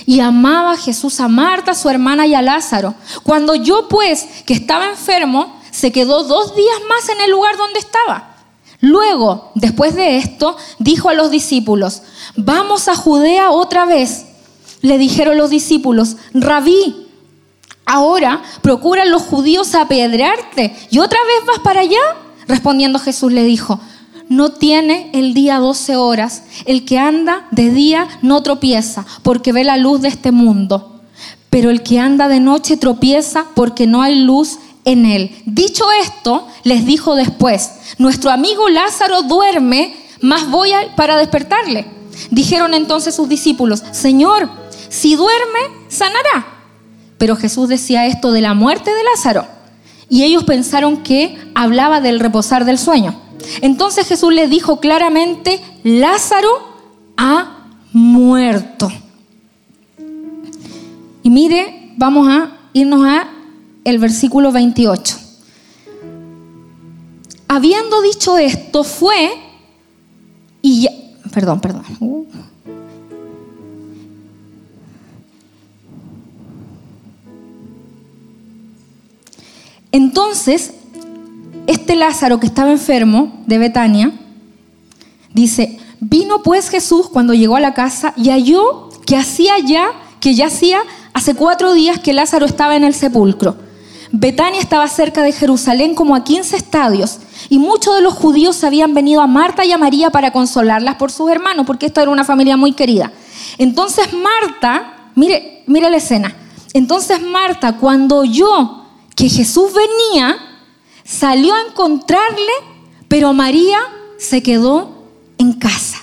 Y amaba Jesús a Marta, su hermana, y a Lázaro. Cuando yo pues, que estaba enfermo, se quedó dos días más en el lugar donde estaba. Luego, después de esto, dijo a los discípulos, vamos a Judea otra vez. Le dijeron los discípulos, rabí, ahora procuran los judíos apedrearte y otra vez vas para allá. Respondiendo Jesús le dijo, no tiene el día doce horas, el que anda de día no tropieza porque ve la luz de este mundo, pero el que anda de noche tropieza porque no hay luz en él. Dicho esto, les dijo después, nuestro amigo Lázaro duerme, más voy para despertarle. Dijeron entonces sus discípulos, Señor, si duerme, sanará. Pero Jesús decía esto de la muerte de Lázaro. Y ellos pensaron que hablaba del reposar del sueño. Entonces Jesús les dijo claramente, Lázaro ha muerto. Y mire, vamos a irnos a el versículo 28. Habiendo dicho esto, fue y perdón, perdón. Uh. Entonces, este Lázaro que estaba enfermo de Betania, dice, vino pues Jesús cuando llegó a la casa y halló que hacía ya, que ya hacía hace cuatro días que Lázaro estaba en el sepulcro. Betania estaba cerca de Jerusalén como a 15 estadios y muchos de los judíos habían venido a Marta y a María para consolarlas por sus hermanos, porque esto era una familia muy querida. Entonces Marta, mire, mire la escena. Entonces Marta, cuando oyó que Jesús venía, salió a encontrarle, pero María se quedó en casa.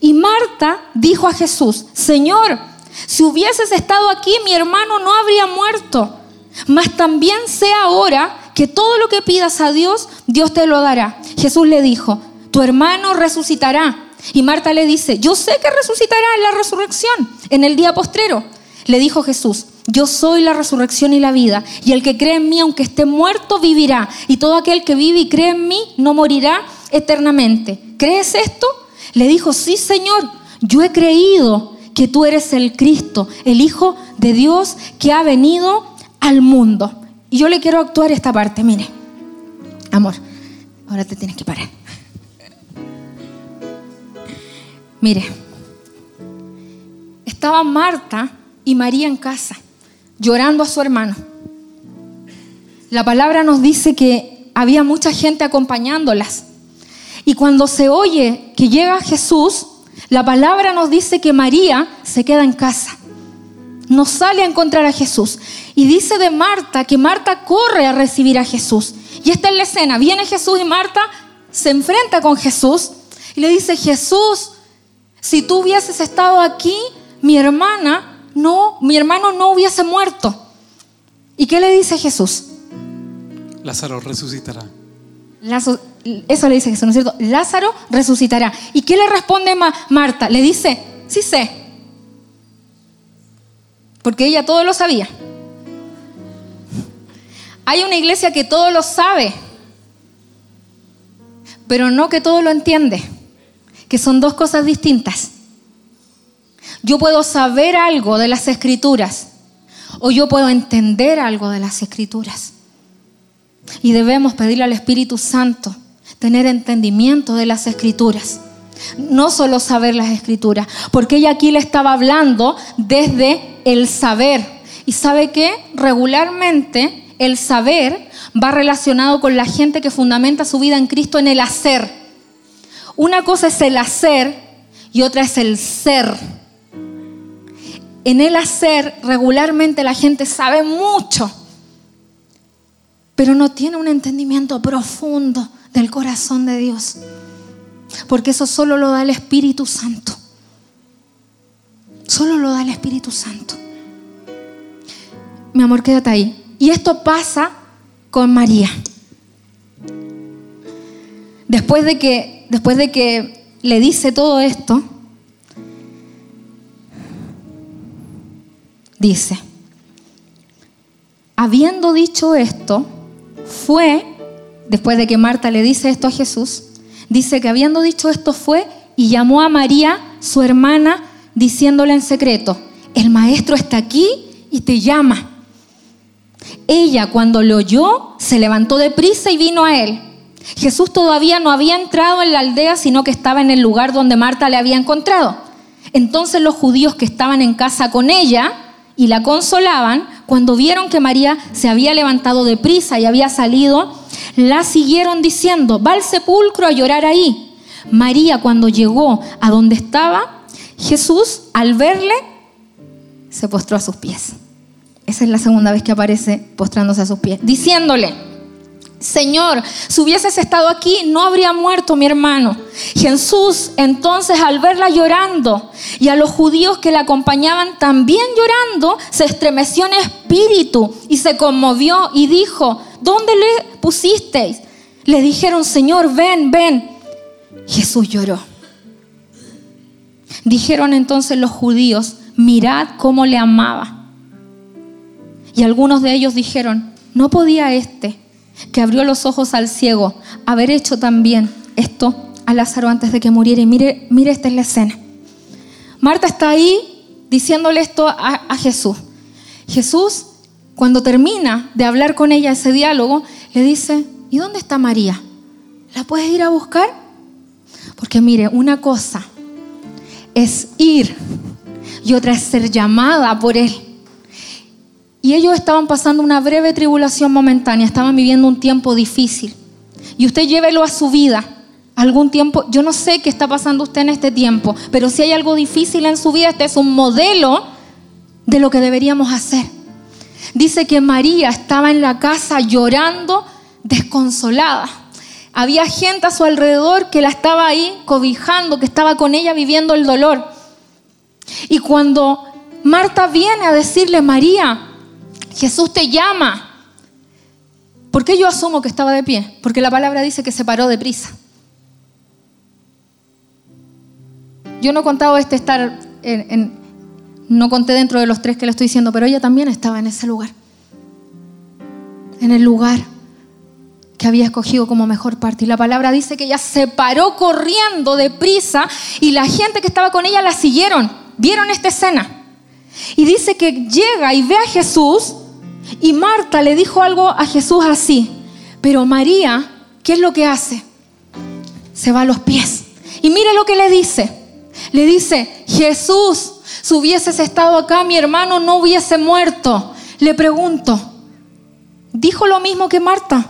Y Marta dijo a Jesús, Señor, si hubieses estado aquí, mi hermano no habría muerto. Mas también sé ahora que todo lo que pidas a Dios, Dios te lo dará. Jesús le dijo, tu hermano resucitará. Y Marta le dice, yo sé que resucitará en la resurrección, en el día postrero. Le dijo Jesús, yo soy la resurrección y la vida, y el que cree en mí, aunque esté muerto, vivirá. Y todo aquel que vive y cree en mí, no morirá eternamente. ¿Crees esto? Le dijo, sí, Señor, yo he creído que tú eres el Cristo, el Hijo de Dios que ha venido al mundo. Y yo le quiero actuar esta parte, mire. Amor, ahora te tienes que parar. Mire, estaba Marta y María en casa, llorando a su hermano. La palabra nos dice que había mucha gente acompañándolas. Y cuando se oye que llega Jesús, La palabra nos dice que María se queda en casa. No sale a encontrar a Jesús. Y dice de Marta que Marta corre a recibir a Jesús. Y esta es la escena. Viene Jesús y Marta se enfrenta con Jesús y le dice, Jesús, si tú hubieses estado aquí, mi hermana no, mi hermano no hubiese muerto. ¿Y qué le dice Jesús? Lázaro resucitará. eso le dice Jesús, ¿no es cierto? Lázaro resucitará. ¿Y qué le responde Marta? Le dice, sí sé. Porque ella todo lo sabía. Hay una iglesia que todo lo sabe, pero no que todo lo entiende, que son dos cosas distintas. Yo puedo saber algo de las escrituras o yo puedo entender algo de las escrituras. Y debemos pedirle al Espíritu Santo tener entendimiento de las escrituras. No solo saber las escrituras, porque ella aquí le estaba hablando desde el saber. ¿Y sabe que Regularmente el saber va relacionado con la gente que fundamenta su vida en Cristo en el hacer. Una cosa es el hacer y otra es el ser. En el hacer regularmente la gente sabe mucho, pero no tiene un entendimiento profundo del corazón de Dios. Porque eso solo lo da el Espíritu Santo. Solo lo da el Espíritu Santo. Mi amor, quédate ahí. Y esto pasa con María. Después de que, después de que le dice todo esto, dice, habiendo dicho esto, fue, después de que Marta le dice esto a Jesús, dice que habiendo dicho esto fue y llamó a María, su hermana, diciéndole en secreto, el maestro está aquí y te llama. Ella cuando lo oyó, se levantó de prisa y vino a él. Jesús todavía no había entrado en la aldea, sino que estaba en el lugar donde Marta le había encontrado. Entonces los judíos que estaban en casa con ella y la consolaban, cuando vieron que María se había levantado de prisa y había salido, la siguieron diciendo, va al sepulcro a llorar ahí. María cuando llegó a donde estaba, Jesús al verle, se postró a sus pies. Esa es la segunda vez que aparece postrándose a sus pies, diciéndole, Señor, si hubieses estado aquí, no habría muerto mi hermano. Jesús entonces al verla llorando y a los judíos que la acompañaban también llorando, se estremeció en espíritu y se conmovió y dijo, ¿dónde le pusisteis? Le dijeron, Señor, ven, ven. Jesús lloró. Dijeron entonces los judíos, mirad cómo le amaba. Y algunos de ellos dijeron, no podía este, que abrió los ojos al ciego, haber hecho también esto a Lázaro antes de que muriera. Y mire, mire, esta es la escena. Marta está ahí diciéndole esto a, a Jesús. Jesús, cuando termina de hablar con ella ese diálogo, le dice, ¿y dónde está María? ¿La puedes ir a buscar? Porque mire, una cosa es ir y otra es ser llamada por Él. Y ellos estaban pasando una breve tribulación momentánea, estaban viviendo un tiempo difícil. Y usted llévelo a su vida. Algún tiempo, yo no sé qué está pasando usted en este tiempo, pero si hay algo difícil en su vida, este es un modelo de lo que deberíamos hacer. Dice que María estaba en la casa llorando, desconsolada. Había gente a su alrededor que la estaba ahí cobijando, que estaba con ella viviendo el dolor. Y cuando Marta viene a decirle, María, Jesús te llama. ¿Por qué yo asumo que estaba de pie? Porque la palabra dice que se paró de prisa. Yo no he contado este estar en, no conté dentro de los tres que le estoy diciendo, pero ella también estaba en ese lugar. En el lugar que había escogido como mejor parte. Y la palabra dice que ella se paró corriendo de prisa y la gente que estaba con ella la siguieron. Vieron esta escena. Y dice que llega y ve a Jesús y Marta le dijo algo a Jesús así, pero María, ¿qué es lo que hace? Se va a los pies. Y mire lo que le dice. Le dice, Jesús, si hubieses estado acá, mi hermano no hubiese muerto. Le pregunto, ¿dijo lo mismo que Marta?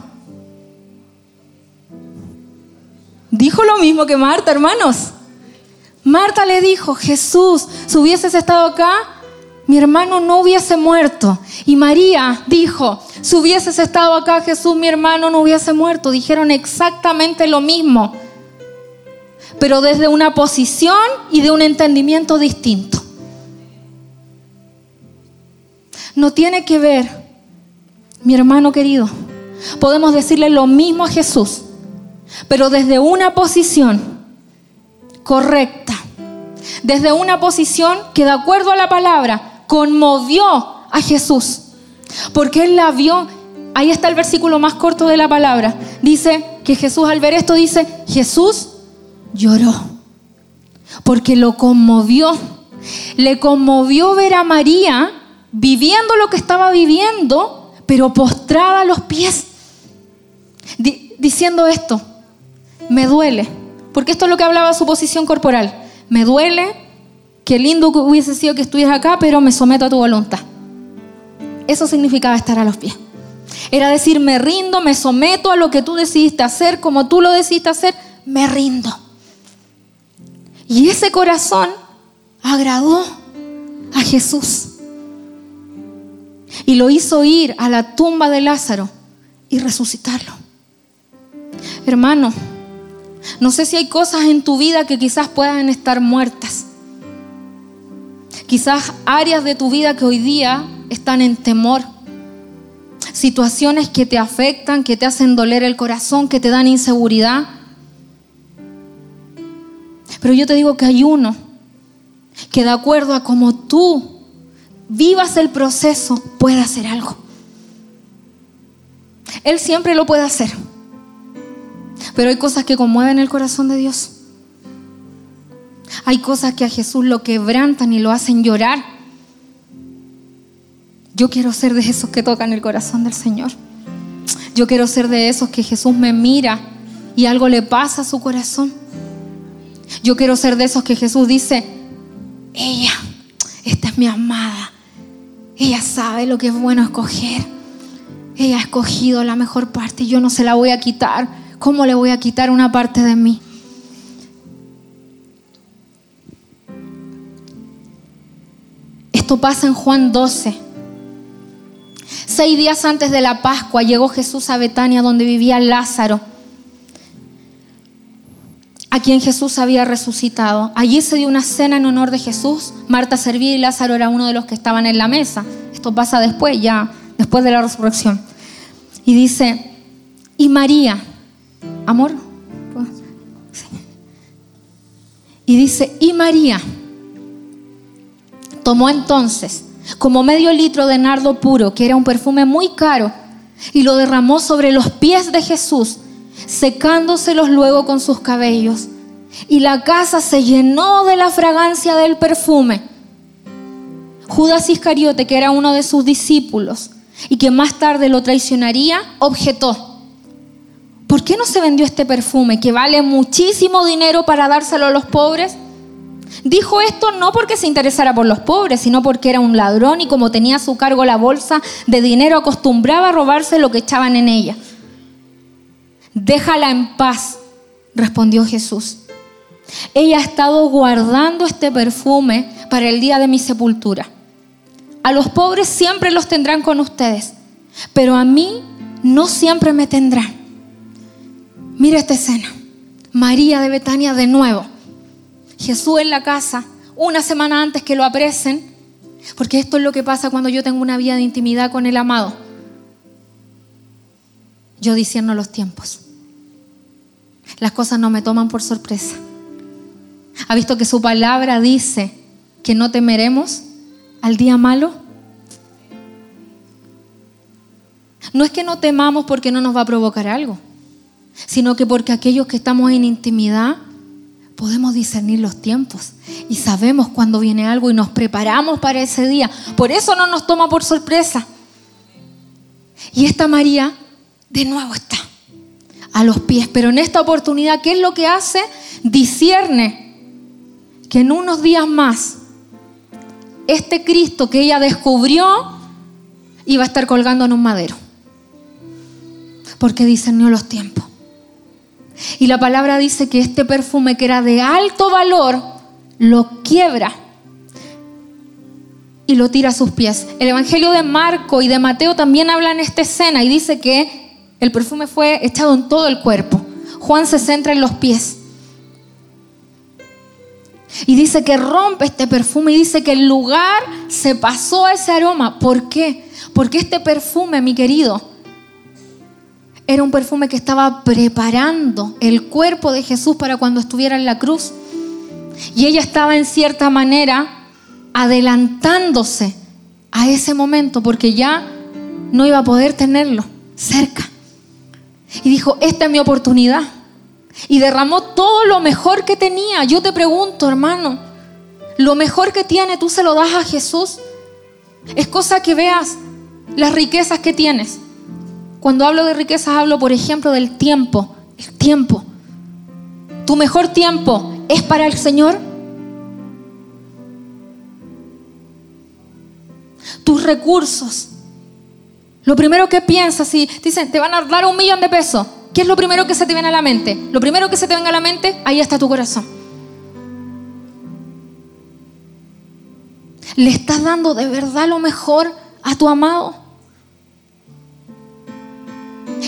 ¿Dijo lo mismo que Marta, hermanos? Marta le dijo, Jesús, si hubieses estado acá, mi hermano no hubiese muerto. Y María dijo, si hubieses estado acá, Jesús, mi hermano no hubiese muerto. Dijeron exactamente lo mismo, pero desde una posición y de un entendimiento distinto. No tiene que ver, mi hermano querido, podemos decirle lo mismo a Jesús, pero desde una posición correcta, desde una posición que de acuerdo a la palabra conmovió a Jesús. Porque él la vio. Ahí está el versículo más corto de la palabra. Dice que Jesús al ver esto dice, Jesús lloró. Porque lo conmovió. Le conmovió ver a María viviendo lo que estaba viviendo, pero postrada a los pies. diciendo esto, me duele. Porque esto es lo que hablaba su posición corporal. Me duele, Qué lindo que hubiese sido que estuvieras acá, pero me someto a tu voluntad. Eso significaba estar a los pies. Era decir, me rindo, me someto a lo que tú decidiste hacer, como tú lo decidiste hacer, me rindo. Y ese corazón agradó a Jesús. Y lo hizo ir a la tumba de Lázaro y resucitarlo. Hermano, no sé si hay cosas en tu vida que quizás puedan estar muertas. Quizás áreas de tu vida que hoy día están en temor. Situaciones que te afectan, que te hacen doler el corazón, que te dan inseguridad. Pero yo te digo que hay uno que de acuerdo a cómo tú vivas el proceso puede hacer algo. Él siempre lo puede hacer. Pero hay cosas que conmueven el corazón de Dios. Hay cosas que a Jesús lo quebrantan y lo hacen llorar. Yo quiero ser de esos que tocan el corazón del Señor. Yo quiero ser de esos que Jesús me mira y algo le pasa a su corazón. Yo quiero ser de esos que Jesús dice, ella, esta es mi amada. Ella sabe lo que es bueno escoger. Ella ha escogido la mejor parte y yo no se la voy a quitar. ¿Cómo le voy a quitar una parte de mí? Pasa en Juan 12. Seis días antes de la Pascua llegó Jesús a Betania donde vivía Lázaro, a quien Jesús había resucitado. Allí se dio una cena en honor de Jesús. Marta servía y Lázaro era uno de los que estaban en la mesa. Esto pasa después, ya después de la resurrección. Y dice, y María, amor, y dice, y María Tomó entonces como medio litro de nardo puro, que era un perfume muy caro, y lo derramó sobre los pies de Jesús, secándoselos luego con sus cabellos. Y la casa se llenó de la fragancia del perfume. Judas Iscariote, que era uno de sus discípulos y que más tarde lo traicionaría, objetó. ¿Por qué no se vendió este perfume que vale muchísimo dinero para dárselo a los pobres? Dijo esto no porque se interesara por los pobres, sino porque era un ladrón y como tenía a su cargo la bolsa de dinero acostumbraba a robarse lo que echaban en ella. Déjala en paz, respondió Jesús. Ella ha estado guardando este perfume para el día de mi sepultura. A los pobres siempre los tendrán con ustedes, pero a mí no siempre me tendrán. Mira esta escena. María de Betania de nuevo Jesús en la casa una semana antes que lo apresen, porque esto es lo que pasa cuando yo tengo una vida de intimidad con el amado. Yo diciendo los tiempos. Las cosas no me toman por sorpresa. ¿Ha visto que su palabra dice que no temeremos al día malo? No es que no temamos porque no nos va a provocar algo, sino que porque aquellos que estamos en intimidad podemos discernir los tiempos y sabemos cuando viene algo y nos preparamos para ese día. Por eso no nos toma por sorpresa. Y esta María de nuevo está a los pies, pero en esta oportunidad, ¿qué es lo que hace? Discierne que en unos días más este Cristo que ella descubrió iba a estar colgando en un madero. Porque discernió los tiempos. Y la palabra dice que este perfume que era de alto valor lo quiebra y lo tira a sus pies. El Evangelio de Marco y de Mateo también hablan esta escena y dice que el perfume fue echado en todo el cuerpo. Juan se centra en los pies. Y dice que rompe este perfume y dice que el lugar se pasó ese aroma. ¿Por qué? Porque este perfume, mi querido, era un perfume que estaba preparando el cuerpo de Jesús para cuando estuviera en la cruz. Y ella estaba en cierta manera adelantándose a ese momento porque ya no iba a poder tenerlo cerca. Y dijo, esta es mi oportunidad. Y derramó todo lo mejor que tenía. Yo te pregunto, hermano, lo mejor que tiene, tú se lo das a Jesús. Es cosa que veas las riquezas que tienes. Cuando hablo de riquezas, hablo, por ejemplo, del tiempo. El tiempo. Tu mejor tiempo es para el Señor. Tus recursos. Lo primero que piensas, si dicen, te van a dar un millón de pesos, ¿qué es lo primero que se te viene a la mente? Lo primero que se te venga a la mente, ahí está tu corazón. ¿Le estás dando de verdad lo mejor a tu amado?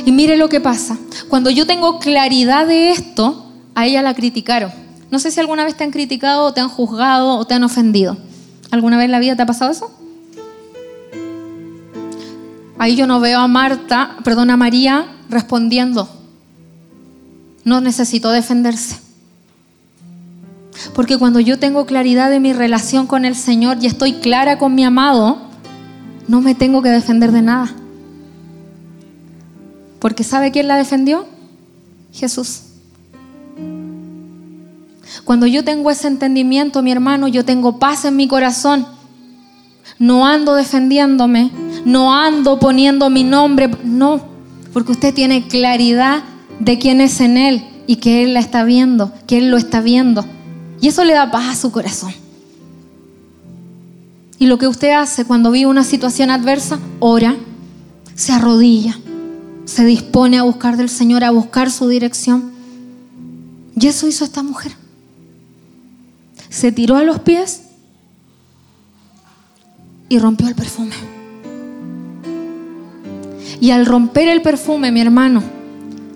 Y mire lo que pasa. Cuando yo tengo claridad de esto, a ella la criticaron. No sé si alguna vez te han criticado te han juzgado o te han ofendido. ¿Alguna vez en la vida te ha pasado eso? Ahí yo no veo a Marta, perdón, a María respondiendo. No necesito defenderse. Porque cuando yo tengo claridad de mi relación con el Señor y estoy clara con mi amado, no me tengo que defender de nada. Porque ¿sabe quién la defendió? Jesús. Cuando yo tengo ese entendimiento, mi hermano, yo tengo paz en mi corazón. No ando defendiéndome, no ando poniendo mi nombre, no, porque usted tiene claridad de quién es en Él y que Él la está viendo, que Él lo está viendo. Y eso le da paz a su corazón. Y lo que usted hace cuando vive una situación adversa, ora, se arrodilla, se dispone a buscar del Señor, a buscar su dirección. Y eso hizo esta mujer. Se tiró a los pies y rompió el perfume. Y al romper el perfume, mi hermano,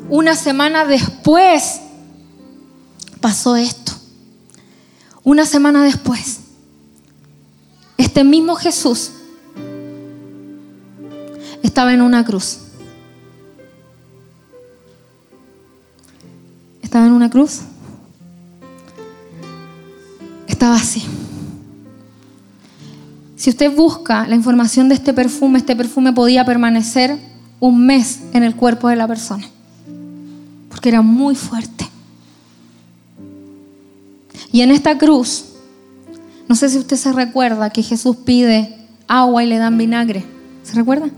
una semana después pasó esto. Una semana después, este mismo Jesús estaba en una cruz. Estaba en una cruz. Estaba así. Si usted busca la información de este perfume, este perfume podía permanecer un mes en el cuerpo de la persona, porque era muy fuerte. Y en esta cruz, no sé si usted se recuerda que Jesús pide agua y le dan vinagre. ¿Se recuerda?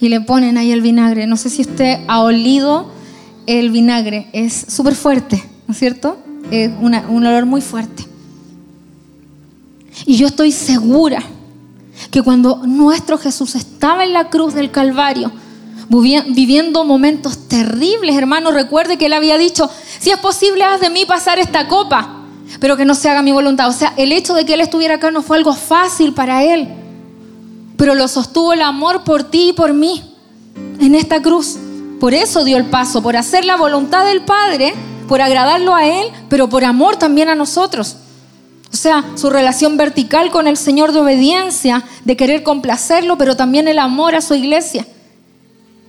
Y le ponen ahí el vinagre. No sé si usted ha olido el vinagre. Es súper fuerte, ¿no es cierto? Es un olor muy fuerte. Y yo estoy segura que cuando nuestro Jesús estaba en la cruz del Calvario, viviendo momentos terribles, hermano, recuerde que él había dicho, si es posible, haz de mí pasar esta copa, pero que no se haga mi voluntad. O sea, el hecho de que él estuviera acá no fue algo fácil para él, pero lo sostuvo el amor por ti y por mí en esta cruz. Por eso dio el paso, por hacer la voluntad del Padre, por agradarlo a Él, pero por amor también a nosotros. O sea, su relación vertical con el Señor de obediencia, de querer complacerlo, pero también el amor a su iglesia.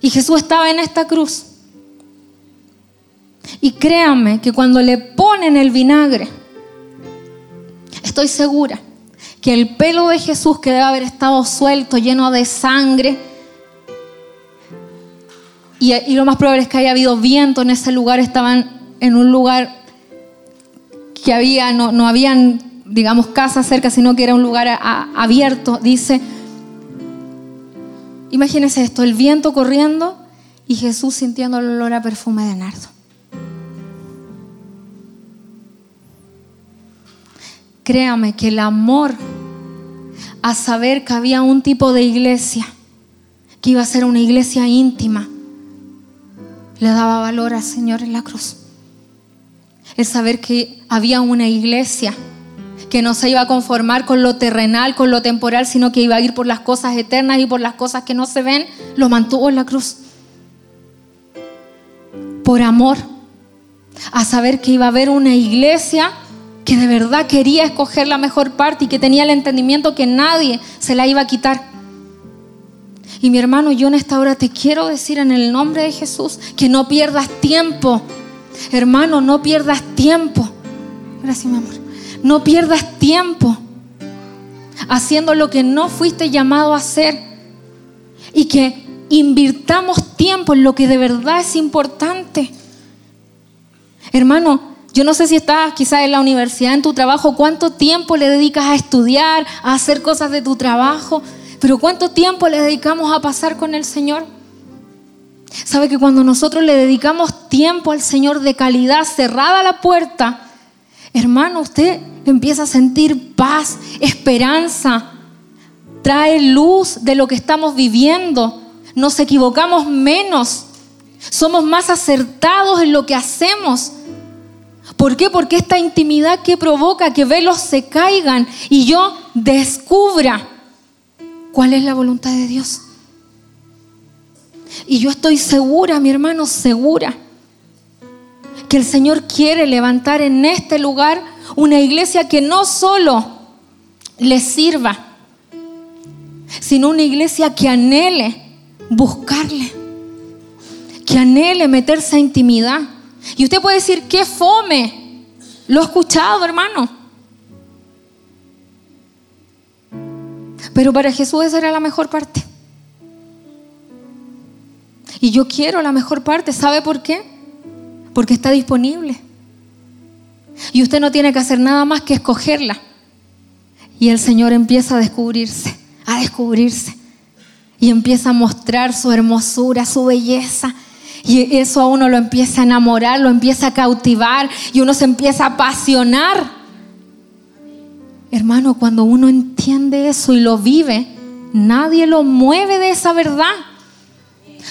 Y Jesús estaba en esta cruz. Y créanme que cuando le ponen el vinagre, estoy segura que el pelo de Jesús que debe haber estado suelto, lleno de sangre, y, lo más probable es que haya habido viento en ese lugar, estaban en un lugar que había, no, no habían digamos, casa cerca, sino que era un lugar abierto. Dice, imagínense esto, el viento corriendo y Jesús sintiendo el olor a perfume de nardo. Créame que el amor a saber que había un tipo de iglesia, que iba a ser una iglesia íntima, le daba valor al Señor en la cruz. El saber que había una iglesia que no se iba a conformar con lo terrenal, con lo temporal, sino que iba a ir por las cosas eternas y por las cosas que no se ven, lo mantuvo en la cruz. Por amor, a saber que iba a haber una iglesia que de verdad quería escoger la mejor parte y que tenía el entendimiento que nadie se la iba a quitar. Y mi hermano, yo en esta hora te quiero decir en el nombre de Jesús que no pierdas tiempo. Hermano, no pierdas tiempo. Gracias, mi amor. No pierdas tiempo haciendo lo que no fuiste llamado a hacer. Y que invirtamos tiempo en lo que de verdad es importante. Hermano, yo no sé si estás quizás en la universidad, en tu trabajo, cuánto tiempo le dedicas a estudiar, a hacer cosas de tu trabajo, pero cuánto tiempo le dedicamos a pasar con el Señor. Sabe que cuando nosotros le dedicamos tiempo al Señor de calidad, cerrada la puerta, hermano, usted empieza a sentir paz, esperanza, trae luz de lo que estamos viviendo, nos equivocamos menos, somos más acertados en lo que hacemos ¿Por qué? Porque esta intimidad que provoca que velos se caigan y yo descubra cuál es la voluntad de Dios. Y yo estoy segura, mi hermano, segura, que el Señor quiere levantar en este lugar una iglesia que no solo le sirva, sino una iglesia que anhele buscarle, que anhele meterse a intimidad y usted puede decir, qué fome. Lo he escuchado, hermano. Pero para Jesús esa era la mejor parte. Y yo quiero la mejor parte. ¿Sabe por qué? Porque está disponible. Y usted no tiene que hacer nada más que escogerla. Y el Señor empieza a descubrirse, a descubrirse. Y empieza a mostrar su hermosura, su belleza y eso a uno lo empieza a enamorar, lo empieza a cautivar y uno se empieza a apasionar. Hermano, cuando uno entiende eso y lo vive, nadie lo mueve de esa verdad.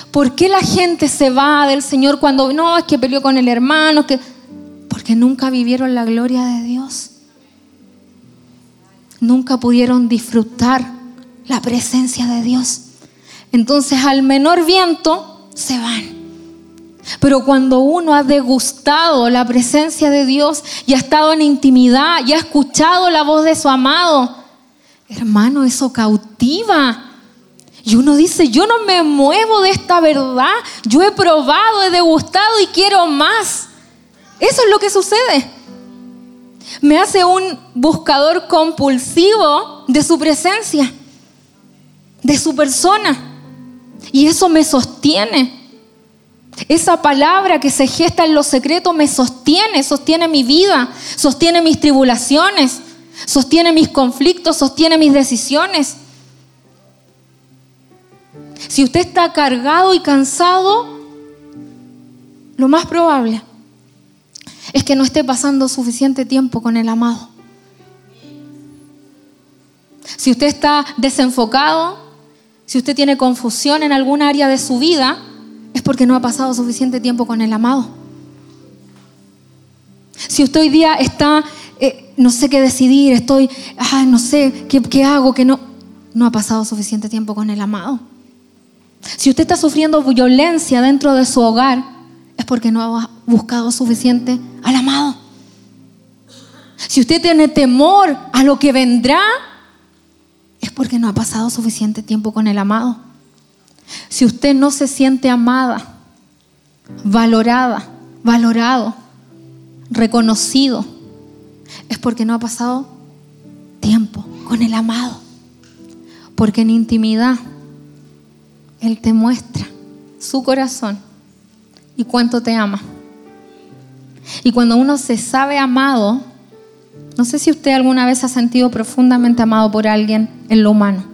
¿Por qué la gente se va del Señor cuando no es que peleó con el hermano? Que... Porque nunca vivieron la gloria de Dios. Nunca pudieron disfrutar la presencia de Dios. Entonces al menor viento se van. Pero cuando uno ha degustado la presencia de Dios y ha estado en intimidad y ha escuchado la voz de su amado, hermano, eso cautiva. Y uno dice, yo no me muevo de esta verdad, yo he probado, he degustado y quiero más. Eso es lo que sucede. Me hace un buscador compulsivo de su presencia, de su persona. Y eso me sostiene. Esa palabra que se gesta en lo secreto me sostiene, sostiene mi vida, sostiene mis tribulaciones, sostiene mis conflictos, sostiene mis decisiones. Si usted está cargado y cansado, lo más probable es que no esté pasando suficiente tiempo con el amado. Si usted está desenfocado, si usted tiene confusión en algún área de su vida, es porque no ha pasado suficiente tiempo con el amado. Si usted hoy día está, eh, no sé qué decidir, estoy, no sé qué, qué hago, que no, no ha pasado suficiente tiempo con el amado. Si usted está sufriendo violencia dentro de su hogar, es porque no ha buscado suficiente al amado. Si usted tiene temor a lo que vendrá, es porque no ha pasado suficiente tiempo con el amado. Si usted no se siente amada, valorada, valorado, reconocido, es porque no ha pasado tiempo con el amado. Porque en intimidad Él te muestra su corazón y cuánto te ama. Y cuando uno se sabe amado, no sé si usted alguna vez ha sentido profundamente amado por alguien en lo humano.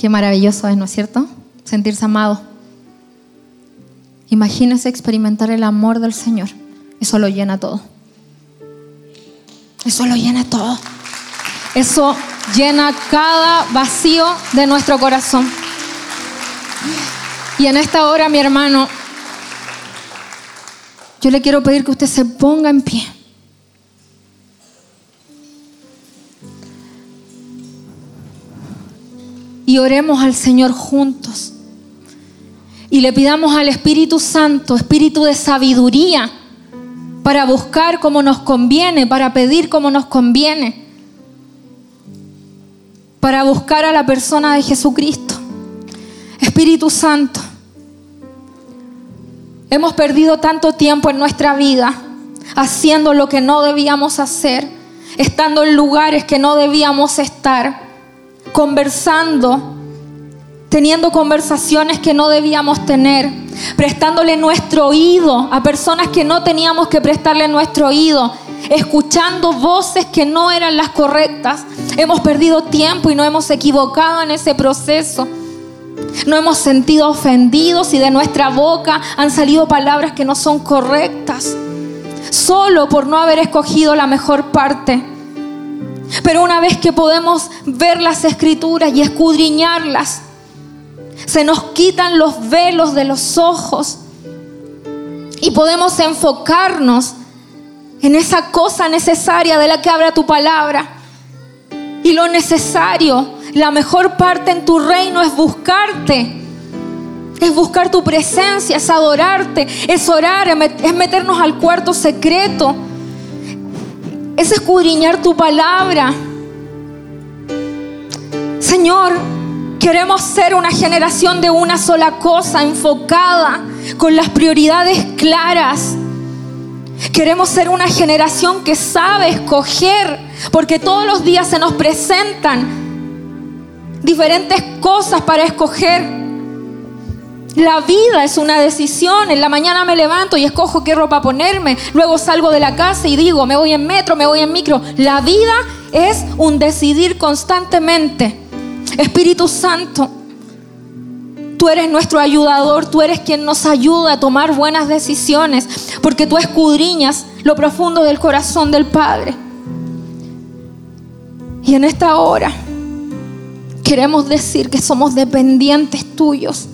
Qué maravilloso es, ¿no es cierto? Sentirse amado. Imagínese experimentar el amor del Señor. Eso lo llena todo. Eso lo llena todo. Eso llena cada vacío de nuestro corazón. Y en esta hora, mi hermano, Yo le quiero pedir que usted se ponga en pie. Y oremos al Señor juntos. Y le pidamos al Espíritu Santo, espíritu de sabiduría, para buscar como nos conviene, para pedir como nos conviene, para buscar a la persona de Jesucristo. Espíritu Santo, hemos perdido tanto tiempo en nuestra vida haciendo lo que no debíamos hacer, estando en lugares que no debíamos estar, conversando teniendo conversaciones que no debíamos tener, prestándole nuestro oído a personas que no teníamos que prestarle nuestro oído, escuchando voces que no eran las correctas. Hemos perdido tiempo y no hemos equivocado en ese proceso. No hemos sentido ofendidos y de nuestra boca han salido palabras que no son correctas, solo por no haber escogido la mejor parte. Pero una vez que podemos ver las escrituras y escudriñarlas, se nos quitan los velos de los ojos y podemos enfocarnos en esa cosa necesaria de la que habla tu palabra. Y lo necesario, la mejor parte en tu reino es buscarte. Es buscar tu presencia, es adorarte, es orar, es meternos al cuarto secreto. Es escudriñar tu palabra. Señor, Queremos ser una generación de una sola cosa, enfocada, con las prioridades claras. Queremos ser una generación que sabe escoger, porque todos los días se nos presentan diferentes cosas para escoger. La vida es una decisión. En la mañana me levanto y escojo qué ropa ponerme. Luego salgo de la casa y digo, me voy en metro, me voy en micro. La vida es un decidir constantemente. Espíritu Santo, tú eres nuestro ayudador, tú eres quien nos ayuda a tomar buenas decisiones, porque tú escudriñas lo profundo del corazón del Padre. Y en esta hora queremos decir que somos dependientes tuyos.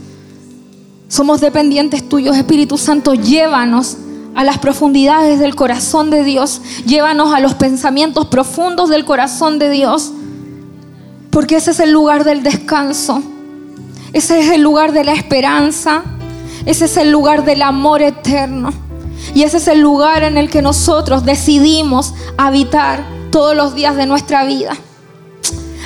Somos dependientes tuyos, Espíritu Santo, llévanos a las profundidades del corazón de Dios, llévanos a los pensamientos profundos del corazón de Dios. Porque ese es el lugar del descanso. Ese es el lugar de la esperanza. Ese es el lugar del amor eterno. Y ese es el lugar en el que nosotros decidimos habitar todos los días de nuestra vida.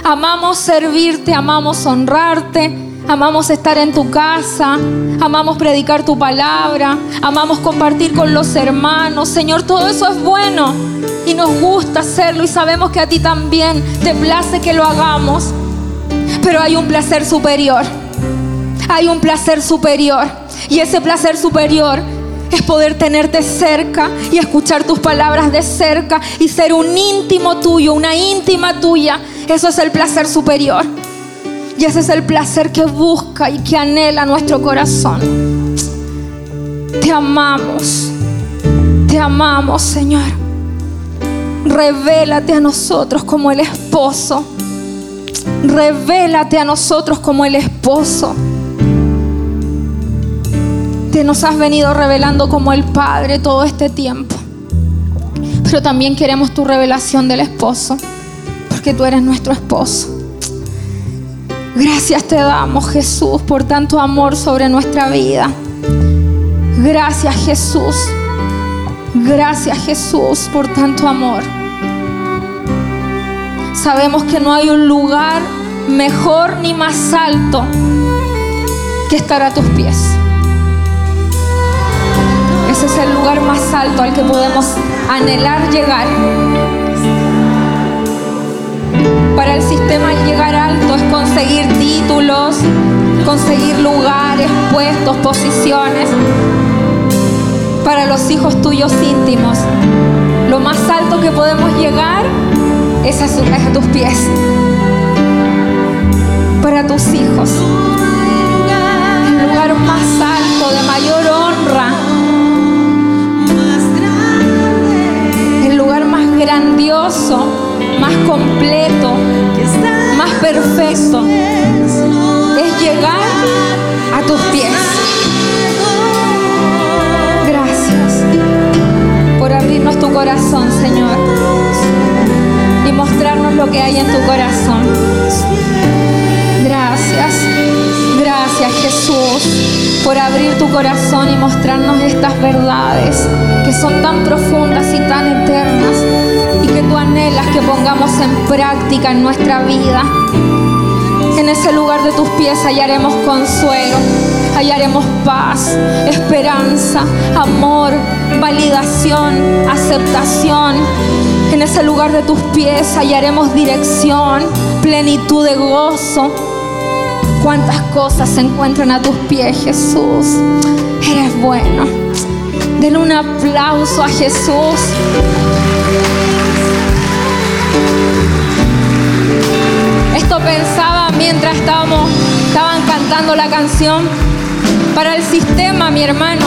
Amamos servirte, amamos honrarte, amamos estar en tu casa, amamos predicar tu palabra, amamos compartir con los hermanos. Señor, todo eso es bueno y nos gusta hacerlo y sabemos que a ti también te place que lo hagamos. Pero hay un placer superior. Hay un placer superior. Y ese placer superior es poder tenerte cerca y escuchar tus palabras de cerca y ser un íntimo tuyo, una íntima tuya. Eso es el placer superior. Y ese es el placer que busca y que anhela nuestro corazón. Te amamos. Te amamos, Señor. Revélate a nosotros como el esposo. Revélate a nosotros como el esposo. Te nos has venido revelando como el Padre todo este tiempo. Pero también queremos tu revelación del esposo, porque tú eres nuestro esposo. Gracias te damos, Jesús, por tanto amor sobre nuestra vida. Gracias, Jesús Gracias Jesús por tanto amor. Sabemos que no hay un lugar mejor ni más alto que estar a tus pies. Ese es el lugar más alto al que podemos anhelar llegar. Para el sistema llegar alto es conseguir títulos, conseguir lugares, puestos, posiciones para los hijos tuyos íntimos. Lo más alto que podemos llegar es a, tus pies. Para tus hijos. El lugar más alto, de mayor honra. El lugar más grandioso, más completo, perfecto. Es llegar a tus pies. corazón, Señor. Y mostrarnos lo que hay en tu corazón. Gracias. Gracias Jesús por abrir tu corazón y mostrarnos estas verdades que son tan profundas y tan eternas que tú anhelas que pongamos en práctica en nuestra vida. En ese lugar de tus pies hallaremos consuelo, hallaremos paz, esperanza, amor, validación, aceptación. En ese lugar de tus pies hallaremos dirección, plenitud de gozo. Cuántas cosas se encuentran a tus pies, Jesús. Eres bueno. Denle un aplauso a Jesús. Esto pensaba mientras estábamos, estaban cantando la canción para el sistema, mi hermano.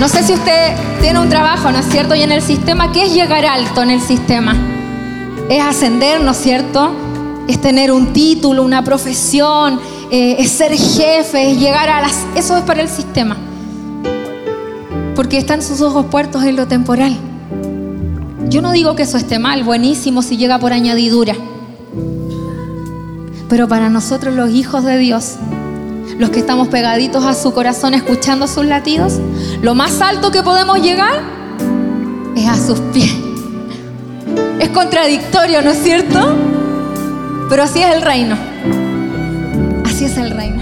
No sé si usted tiene un trabajo, ¿no es cierto? Y en el sistema, ¿qué es llegar alto en el sistema? Es ascender, ¿no es cierto? Es tener un título, una profesión, eh, es ser jefe, es llegar a las... Eso es para el sistema. Porque están sus ojos puertos en lo temporal. Yo no digo que eso esté mal, buenísimo si llega por añadidura. Pero para nosotros los hijos de Dios, los que estamos pegaditos a su corazón escuchando sus latidos, lo más alto que podemos llegar es a sus pies. Es contradictorio, ¿no es cierto? Pero así es el reino. Así es el reino.